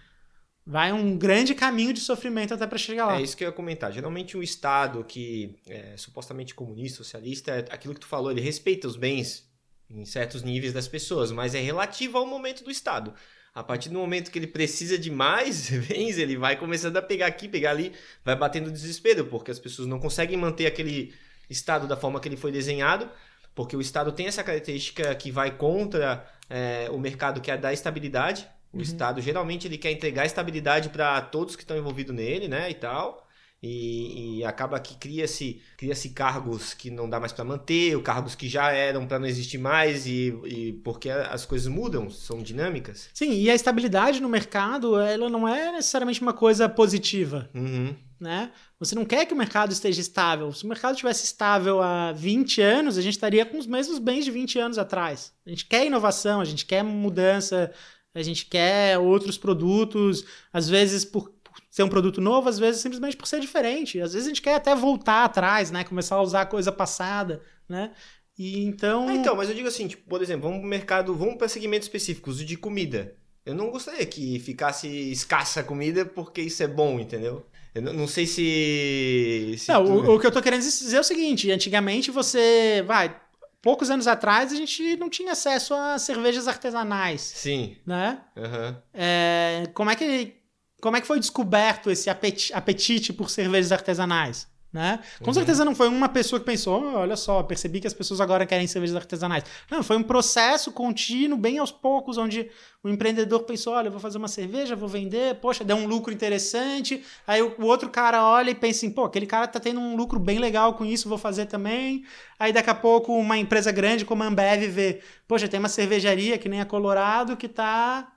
vai um grande caminho de sofrimento até para chegar lá.
É isso que eu ia comentar. Geralmente um Estado que é supostamente comunista, socialista, é aquilo que tu falou, ele respeita os bens em certos níveis das pessoas, mas é relativo ao momento do Estado. A partir do momento que ele precisa de mais bens, ele vai começando a pegar aqui, pegar ali, vai batendo desespero, porque as pessoas não conseguem manter aquele Estado da forma que ele foi desenhado, porque o Estado tem essa característica que vai contra é, o mercado, que é dar estabilidade. O uhum. Estado geralmente ele quer entregar estabilidade para todos que estão envolvidos nele, né, e tal. E, e acaba que cria-se cria-se cargos que não dá mais para manter, cargos que já eram para não existir mais e, e porque as coisas mudam, são dinâmicas.
Sim, e a estabilidade no mercado, ela não é necessariamente uma coisa positiva.
Uhum.
Né? Você não quer que o mercado esteja estável. Se o mercado estivesse estável há 20 anos, a gente estaria com os mesmos bens de 20 anos atrás. A gente quer inovação, a gente quer mudança, a gente quer outros produtos, às vezes por ser um produto novo, às vezes simplesmente por ser diferente. Às vezes a gente quer até voltar atrás, né? Começar a usar a coisa passada, né? E então.
Ah, então, mas eu digo assim, tipo, por exemplo, vamos pro mercado, vamos para segmentos específicos, o de comida. Eu não gostaria que ficasse escassa a comida porque isso é bom, entendeu? Eu não sei se. se
não, tu... o, o, que eu tô querendo dizer é o seguinte: antigamente você. Vai, poucos anos atrás a gente não tinha acesso a cervejas artesanais.
Sim.
Né?
Uhum.
É, como, é que, como é que foi descoberto esse apetite, por cervejas artesanais? Né? Com uhum. certeza não foi uma pessoa que pensou, oh, olha só, percebi que as pessoas agora querem cervejas artesanais. Não, foi um processo contínuo, bem aos poucos, onde o empreendedor pensou, olha, vou fazer uma cerveja, vou vender, poxa, deu um lucro interessante. Aí o, o outro cara olha e pensa assim, pô, aquele cara tá tendo um lucro bem legal com isso, vou fazer também. Aí daqui a pouco uma empresa grande como a Ambev vê, poxa, tem uma cervejaria que nem a Colorado que tá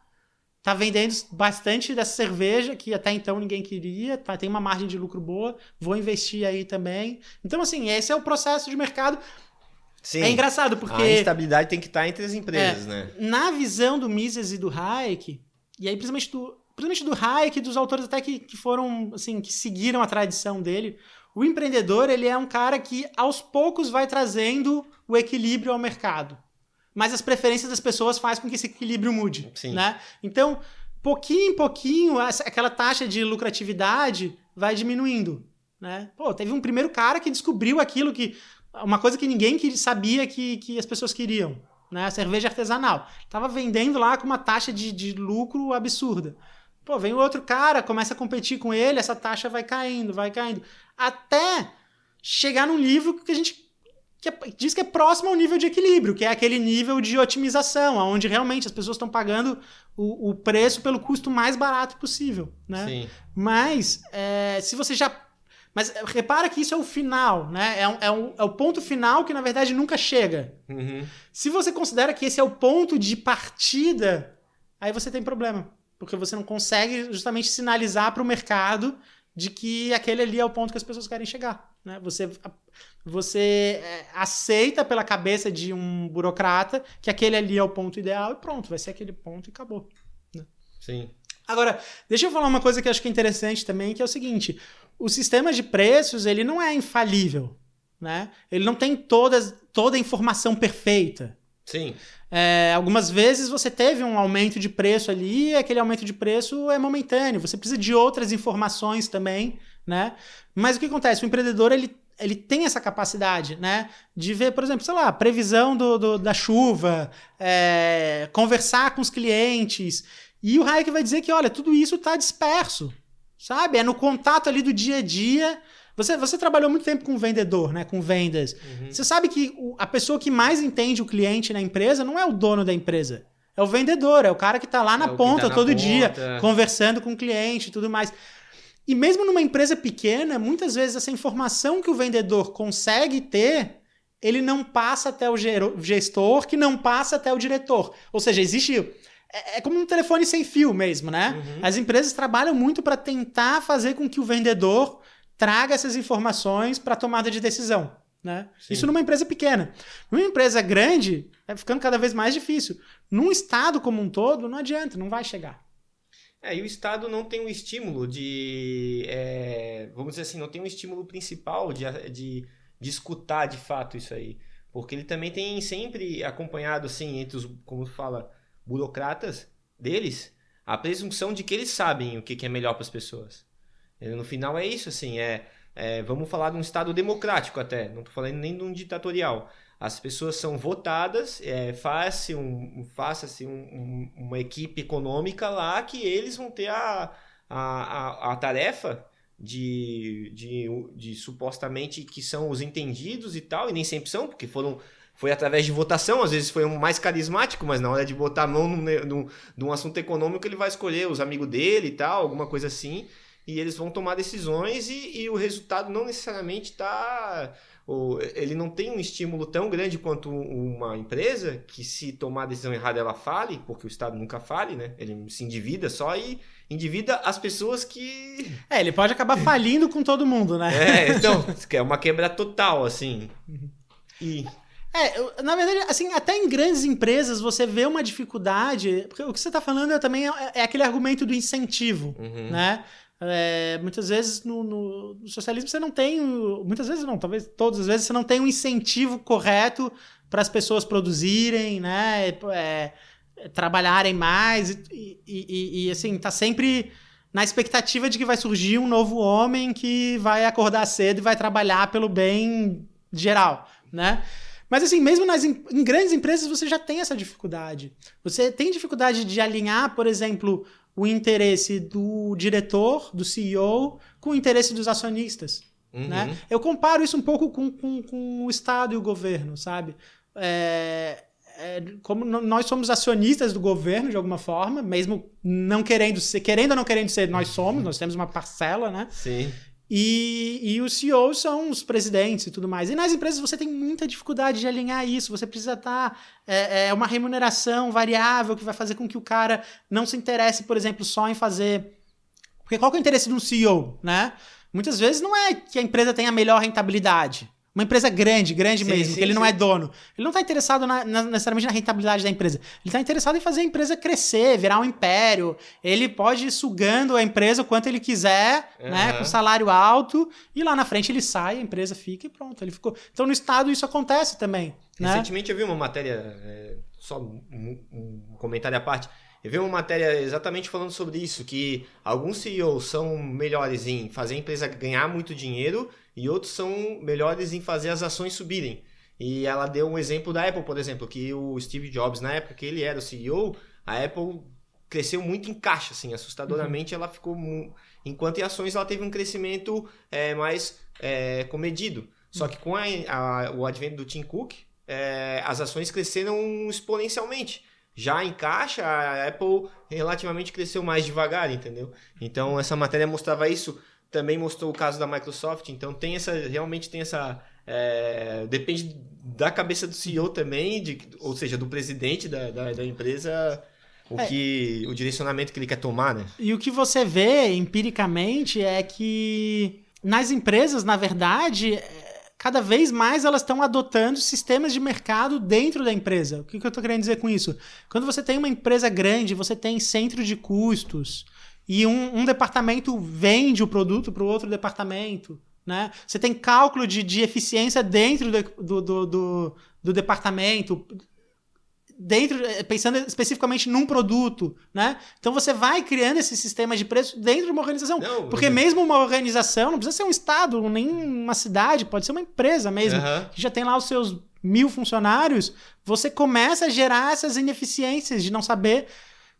tá vendendo bastante dessa cerveja que até então ninguém queria, tá, tem uma margem de lucro boa, vou investir aí também. Então, assim, esse é o processo de mercado. Sim, é engraçado porque. A
estabilidade tem que estar entre as empresas, é, né?
Na visão do Mises e do Hayek, e aí principalmente do, principalmente do Hayek e dos autores até que, que foram, assim, que seguiram a tradição dele, o empreendedor, ele é um cara que aos poucos vai trazendo o equilíbrio ao mercado mas as preferências das pessoas faz com que esse equilíbrio mude, Sim. né? Então, pouquinho em pouquinho, essa, aquela taxa de lucratividade vai diminuindo, né? Pô, teve um primeiro cara que descobriu aquilo que uma coisa que ninguém sabia que, que as pessoas queriam, né? A cerveja artesanal. Tava vendendo lá com uma taxa de, de lucro absurda. Pô, vem o outro cara, começa a competir com ele, essa taxa vai caindo, vai caindo. Até chegar num nível que a gente que é, diz que é próximo ao nível de equilíbrio, que é aquele nível de otimização, onde realmente as pessoas estão pagando o, o preço pelo custo mais barato possível, né? Sim. Mas é, se você já mas repara que isso é o final, né? É, um, é, um, é o ponto final que, na verdade, nunca chega. Uhum. Se você considera que esse é o ponto de partida, aí você tem problema. Porque você não consegue justamente sinalizar para o mercado de que aquele ali é o ponto que as pessoas querem chegar. Né? Você, você é, aceita pela cabeça de um burocrata que aquele ali é o ponto ideal e pronto, vai ser aquele ponto e acabou. Né?
Sim.
Agora, deixa eu falar uma coisa que eu acho que é interessante também, que é o seguinte: o sistema de preços ele não é infalível. Né? Ele não tem todas, toda a informação perfeita.
Sim.
É, algumas vezes você teve um aumento de preço ali, e aquele aumento de preço é momentâneo. Você precisa de outras informações também, né? Mas o que acontece? O empreendedor ele, ele tem essa capacidade, né? De ver, por exemplo, sei lá, previsão do, do da chuva, é, conversar com os clientes. E o Hayek vai dizer que, olha, tudo isso está disperso, sabe? É no contato ali do dia a dia. Você, você trabalhou muito tempo com vendedor, né? Com vendas. Uhum. Você sabe que a pessoa que mais entende o cliente na empresa não é o dono da empresa. É o vendedor, é o cara que está lá na é ponta tá na todo ponta. dia, conversando com o cliente e tudo mais. E mesmo numa empresa pequena, muitas vezes essa informação que o vendedor consegue ter, ele não passa até o gestor, que não passa até o diretor. Ou seja, existe é, é como um telefone sem fio mesmo, né? Uhum. As empresas trabalham muito para tentar fazer com que o vendedor traga essas informações para tomada de decisão. Né? Isso numa empresa pequena. Numa empresa grande, é ficando cada vez mais difícil. Num estado como um todo, não adianta, não vai chegar.
É, e o Estado não tem um estímulo de. É, vamos dizer assim, não tem um estímulo principal de, de, de escutar de fato isso aí. Porque ele também tem sempre acompanhado, assim, entre os, como fala, burocratas deles, a presunção de que eles sabem o que, que é melhor para as pessoas. No final é isso, assim, é, é, vamos falar de um Estado democrático até, não estou falando nem de um ditatorial. As pessoas são votadas, é, faça-se um, faça um, um, uma equipe econômica lá que eles vão ter a, a, a, a tarefa de, de, de, supostamente que são os entendidos e tal, e nem sempre são, porque foram foi através de votação, às vezes foi um mais carismático, mas na hora de botar a mão num, num assunto econômico, ele vai escolher os amigos dele e tal, alguma coisa assim e eles vão tomar decisões e, e o resultado não necessariamente está. Ele não tem um estímulo tão grande quanto uma empresa que, se tomar a decisão errada, ela fale, porque o Estado nunca fale, né? Ele se endivida só e endivida as pessoas que.
É, ele pode acabar falindo com todo mundo, né?
É, então, é uma quebra total, assim.
E. É, na verdade, assim, até em grandes empresas você vê uma dificuldade, porque o que você está falando é, também é, é, aquele argumento do incentivo, uhum. né? É, muitas vezes no, no, no, socialismo você não tem. Muitas vezes não, talvez todas as vezes você não tem um incentivo correto para as pessoas produzirem, né? É, é, trabalharem mais e, e, e, assim, tá sempre na expectativa de que vai surgir um novo homem que vai acordar cedo e vai trabalhar pelo bem geral, né? Mas assim, mesmo nas, em grandes empresas você já tem essa dificuldade. Você tem dificuldade de alinhar, por exemplo, o interesse do diretor, do CEO, com o interesse dos acionistas. Uhum. Né? Eu comparo isso um pouco com, com, com o Estado e o governo, sabe? É, é, como nós somos acionistas do governo de alguma forma, mesmo não querendo ser, querendo ou não querendo ser, nós somos, nós temos uma parcela, né?
Sim.
E, e os CEOs são os presidentes e tudo mais. E nas empresas você tem muita dificuldade de alinhar isso. Você precisa estar. Tá, é, é uma remuneração variável que vai fazer com que o cara não se interesse, por exemplo, só em fazer. Porque qual que é o interesse de um CEO, né? Muitas vezes não é que a empresa tenha a melhor rentabilidade. Uma empresa grande, grande sim, mesmo, sim, que ele sim. não é dono. Ele não está interessado na, na, necessariamente na rentabilidade da empresa. Ele está interessado em fazer a empresa crescer, virar um império. Ele pode ir sugando a empresa o quanto ele quiser, uhum. né, com salário alto, e lá na frente ele sai, a empresa fica e pronto. Ele ficou. Então no Estado isso acontece também.
Né? Recentemente eu vi uma matéria, é, só um, um comentário à parte. Eu vi uma matéria exatamente falando sobre isso, que alguns CEOs são melhores em fazer a empresa ganhar muito dinheiro e outros são melhores em fazer as ações subirem. E ela deu um exemplo da Apple, por exemplo, que o Steve Jobs, na época que ele era o CEO, a Apple cresceu muito em caixa, assim, assustadoramente uhum. ela ficou... Enquanto em ações ela teve um crescimento é, mais é, comedido. Só que com a, a, o advento do Tim Cook, é, as ações cresceram exponencialmente. Já em caixa, a Apple relativamente cresceu mais devagar, entendeu? Então essa matéria mostrava isso. Também mostrou o caso da Microsoft. Então tem essa, realmente tem essa é, depende da cabeça do CEO também, de, ou seja, do presidente da, da, da empresa, o, é. que, o direcionamento que ele quer tomar, né?
E o que você vê empiricamente é que nas empresas, na verdade, é, cada vez mais elas estão adotando sistemas de mercado dentro da empresa. O que, que eu estou querendo dizer com isso? Quando você tem uma empresa grande, você tem centro de custos e um, um departamento vende o produto para o outro departamento. Né? Você tem cálculo de, de eficiência dentro do, do, do, do departamento, dentro, eh, pensando especificamente num produto, né? Então você vai criando esse sistema de preço dentro de uma organização. Não, porque mesmo uma organização, não precisa ser um estado, nem uma cidade, pode ser uma empresa mesmo, que já tem lá os seus mil funcionários, você começa a gerar essas ineficiências de não saber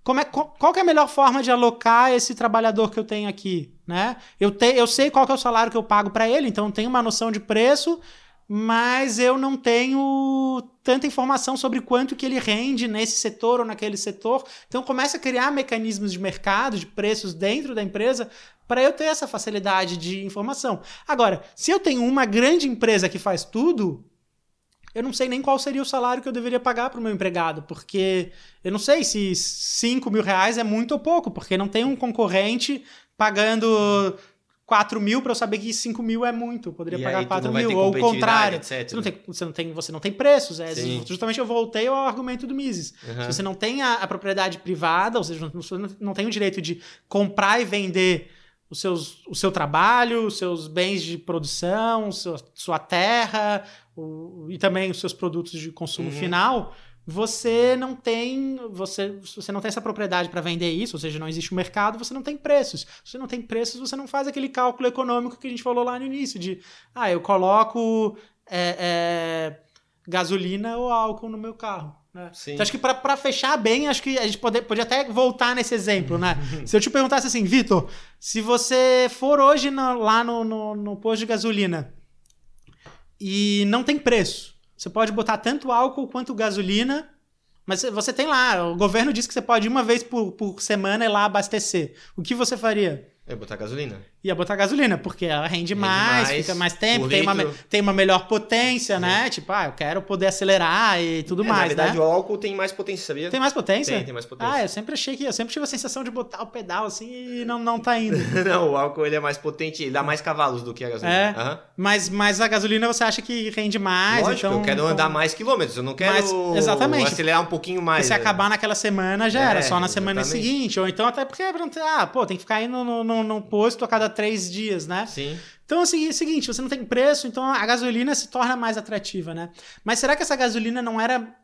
como é, qual é a melhor forma de alocar esse trabalhador que eu tenho aqui, né? Eu, te, eu sei qual é o salário que eu pago para ele, então eu tenho uma noção de preço, mas eu não tenho tanta informação sobre quanto que ele rende nesse setor ou naquele setor. Então começa a criar mecanismos de mercado, de preços dentro da empresa para eu ter essa facilidade de informação. Agora, se eu tenho uma grande empresa que faz tudo, eu não sei nem qual seria o salário que eu deveria pagar para o meu empregado, porque eu não sei se 5 mil reais é muito ou pouco, porque não tem um concorrente pagando 4 mil para eu saber que 5 mil é muito. Eu poderia e pagar 4 mil, ou o contrário. Etc. Você, não tem, você, não tem, você não tem preços. É, justamente eu voltei ao argumento do Mises. Uhum. Se você não tem a, a propriedade privada, ou seja, você não, não tem o direito de comprar e vender os seus, o seu trabalho, os seus bens de produção, sua, sua terra, o, e também os seus produtos de consumo uhum. final, você não tem você, você não tem essa propriedade para vender isso, ou seja, não existe um mercado, você não tem preços. Se você não tem preços, você não faz aquele cálculo econômico que a gente falou lá no início, de ah, eu coloco é, é, gasolina ou álcool no meu carro. Né? Então, acho que para fechar bem, acho que a gente pode, pode até voltar nesse exemplo, né? se eu te perguntasse assim, Vitor, se você for hoje no, lá no, no, no posto de gasolina e não tem preço. Você pode botar tanto álcool quanto gasolina, mas você tem lá, o governo diz que você pode uma vez por, por semana ir lá abastecer. O que você faria?
É botar gasolina.
Ia botar gasolina, porque ela rende, rende mais, mais, fica mais tempo, tem uma, tem uma melhor potência, Sim. né? Tipo, ah, eu quero poder acelerar e tudo é, mais,
Na verdade,
né?
o álcool tem mais potência, sabia?
Tem mais potência?
Tem, tem mais potência.
Ah, eu sempre achei que... Eu sempre tive a sensação de botar o pedal assim e não, não tá indo.
não, o álcool ele é mais potente, ele dá mais cavalos do que a gasolina.
É, uhum. mas, mas a gasolina você acha que rende mais,
Lógico,
então...
eu quero
então...
andar mais quilômetros, eu não quero
mas, exatamente.
acelerar um pouquinho mais.
Se né? acabar naquela semana, já é, era, só na semana exatamente. seguinte, ou então até porque, ah, pô, tem que ficar indo no, no, no posto a cada três dias, né?
Sim.
Então é o seguinte, você não tem preço, então a gasolina se torna mais atrativa, né? Mas será que essa gasolina não era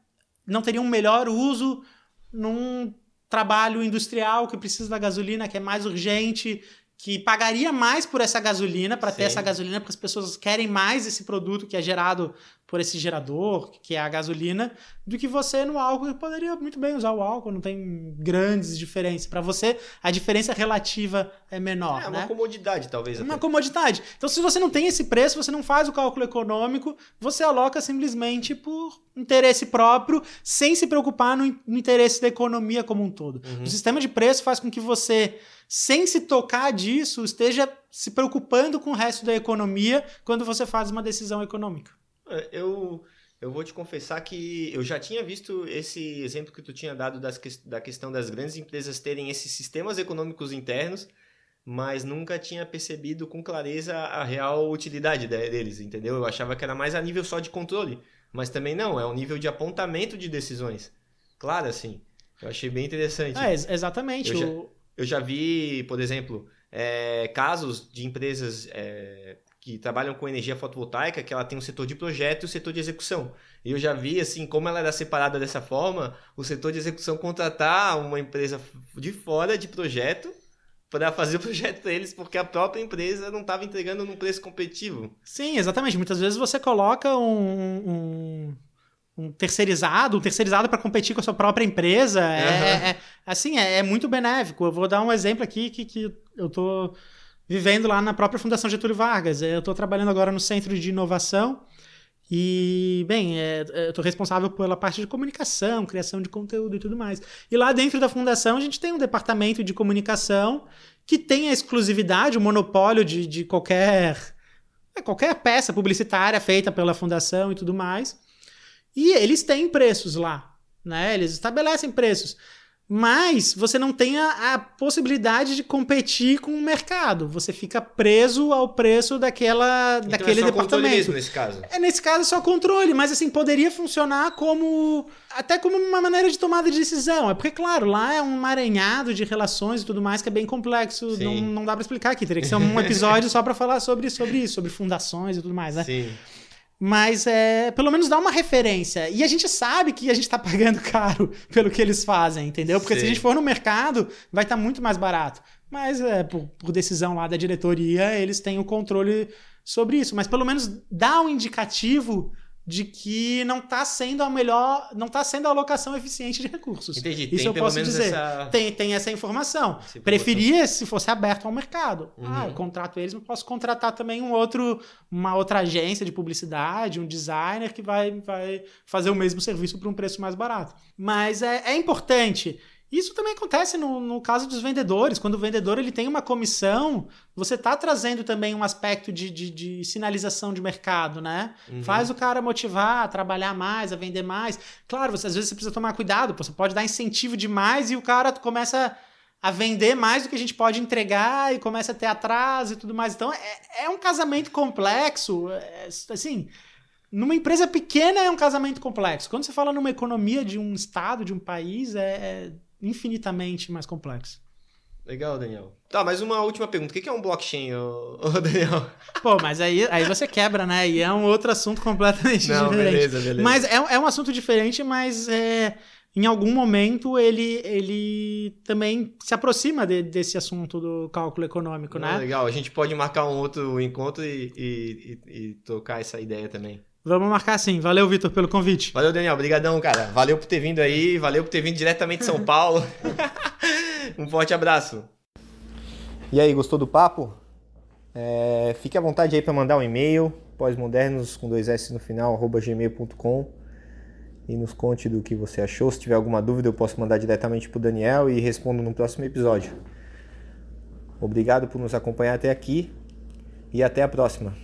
não teria um melhor uso num trabalho industrial que precisa da gasolina, que é mais urgente, que pagaria mais por essa gasolina, para ter essa gasolina, porque as pessoas querem mais esse produto que é gerado por esse gerador, que é a gasolina, do que você no álcool. Poderia muito bem usar o álcool, não tem grandes diferenças. Para você, a diferença relativa é menor. É
uma
né?
comodidade, talvez.
Uma comodidade. Então, se você não tem esse preço, você não faz o cálculo econômico, você aloca simplesmente por interesse próprio, sem se preocupar no, no interesse da economia como um todo. Uhum. O sistema de preço faz com que você, sem se tocar disso, esteja se preocupando com o resto da economia quando você faz uma decisão econômica.
Eu, eu vou te confessar que eu já tinha visto esse exemplo que tu tinha dado das, da questão das grandes empresas terem esses sistemas econômicos internos, mas nunca tinha percebido com clareza a real utilidade deles, entendeu? Eu achava que era mais a nível só de controle, mas também não, é um nível de apontamento de decisões. Claro, assim. Eu achei bem interessante.
É, exatamente.
Eu, o... já, eu já vi, por exemplo, é, casos de empresas é, que trabalham com energia fotovoltaica, que ela tem um setor de projeto e o setor de execução. E eu já vi, assim, como ela era separada dessa forma, o setor de execução contratar uma empresa de fora de projeto para fazer o projeto para eles, porque a própria empresa não estava entregando num preço competitivo.
Sim, exatamente. Muitas vezes você coloca um, um, um terceirizado, um terceirizado para competir com a sua própria empresa. É, uhum. é, é assim, é, é, muito benéfico. Eu vou dar um exemplo aqui que, que eu tô vivendo lá na própria Fundação Getúlio Vargas. Eu estou trabalhando agora no Centro de Inovação e, bem, é, eu estou responsável pela parte de comunicação, criação de conteúdo e tudo mais. E lá dentro da fundação a gente tem um departamento de comunicação que tem a exclusividade, o monopólio de, de qualquer, é, qualquer peça publicitária feita pela fundação e tudo mais. E eles têm preços lá, né? Eles estabelecem preços mas você não tem a, a, possibilidade de competir com o mercado. Você fica preso ao preço daquela, então daquele é só departamento.
Mesmo nesse caso.
É nesse caso é só controle, mas assim poderia funcionar como até como uma maneira de tomada de decisão. É porque claro, lá é um maranhado de relações e tudo mais que é bem complexo. Não, não dá para explicar aqui. Teria que ser um episódio só para falar sobre sobre isso, sobre fundações e tudo mais, né?
Sim
mas é, pelo menos dá uma referência. E a gente sabe que a gente está pagando caro pelo que eles fazem, entendeu? Porque Sim. se a gente for no mercado, vai estar tá muito mais barato. Mas é, por, por, decisão lá da diretoria, eles têm o controle sobre isso. Mas pelo menos dá um indicativo de que não está sendo a melhor, não está sendo a alocação eficiente de recursos.
Entendi.
Isso tem eu posso dizer. Essa... Tem, tem essa informação. Se Preferia se fosse aberto ao mercado. Uhum. Ah, eu contrato eles, mas posso contratar também um outro, uma outra agência de publicidade, um designer que vai, vai fazer o mesmo serviço por um preço mais barato. Mas é, é importante isso também acontece no, no caso dos vendedores. Quando o vendedor ele tem uma comissão, você está trazendo também um aspecto de, de, de sinalização de mercado, né? Uhum. Faz o cara motivar a trabalhar mais, a vender mais. Claro, você, às vezes você precisa tomar cuidado, você pode dar incentivo demais e o cara começa a vender mais do que a gente pode entregar e começa a ter atraso e tudo mais. Então é, é um casamento complexo. É, assim, numa empresa pequena é um casamento complexo. Quando você fala numa economia de um estado, de um país, é, é infinitamente mais complexo.
Legal, Daniel. Tá, mas uma última pergunta. O que é um blockchain, ô, ô Daniel?
Pô, mas aí, aí você quebra, né? E é um outro assunto completamente Não, diferente. Beleza, beleza. Mas é, é um assunto diferente, mas é, em algum momento ele, ele também se aproxima de, desse assunto do cálculo econômico, Não, né?
Legal, a gente pode marcar um outro encontro e, e, e, e tocar essa ideia também.
Vamos marcar sim. Valeu, Vitor, pelo convite.
Valeu, Daniel. Obrigadão, cara. Valeu por ter vindo aí. Valeu por ter vindo diretamente de São Paulo. um forte abraço.
E aí, gostou do papo? É, fique à vontade aí para mandar um e-mail, pós-modernos com dois S no final, arroba gmail.com e nos conte do que você achou. Se tiver alguma dúvida, eu posso mandar diretamente para o Daniel e respondo no próximo episódio. Obrigado por nos acompanhar até aqui e até a próxima.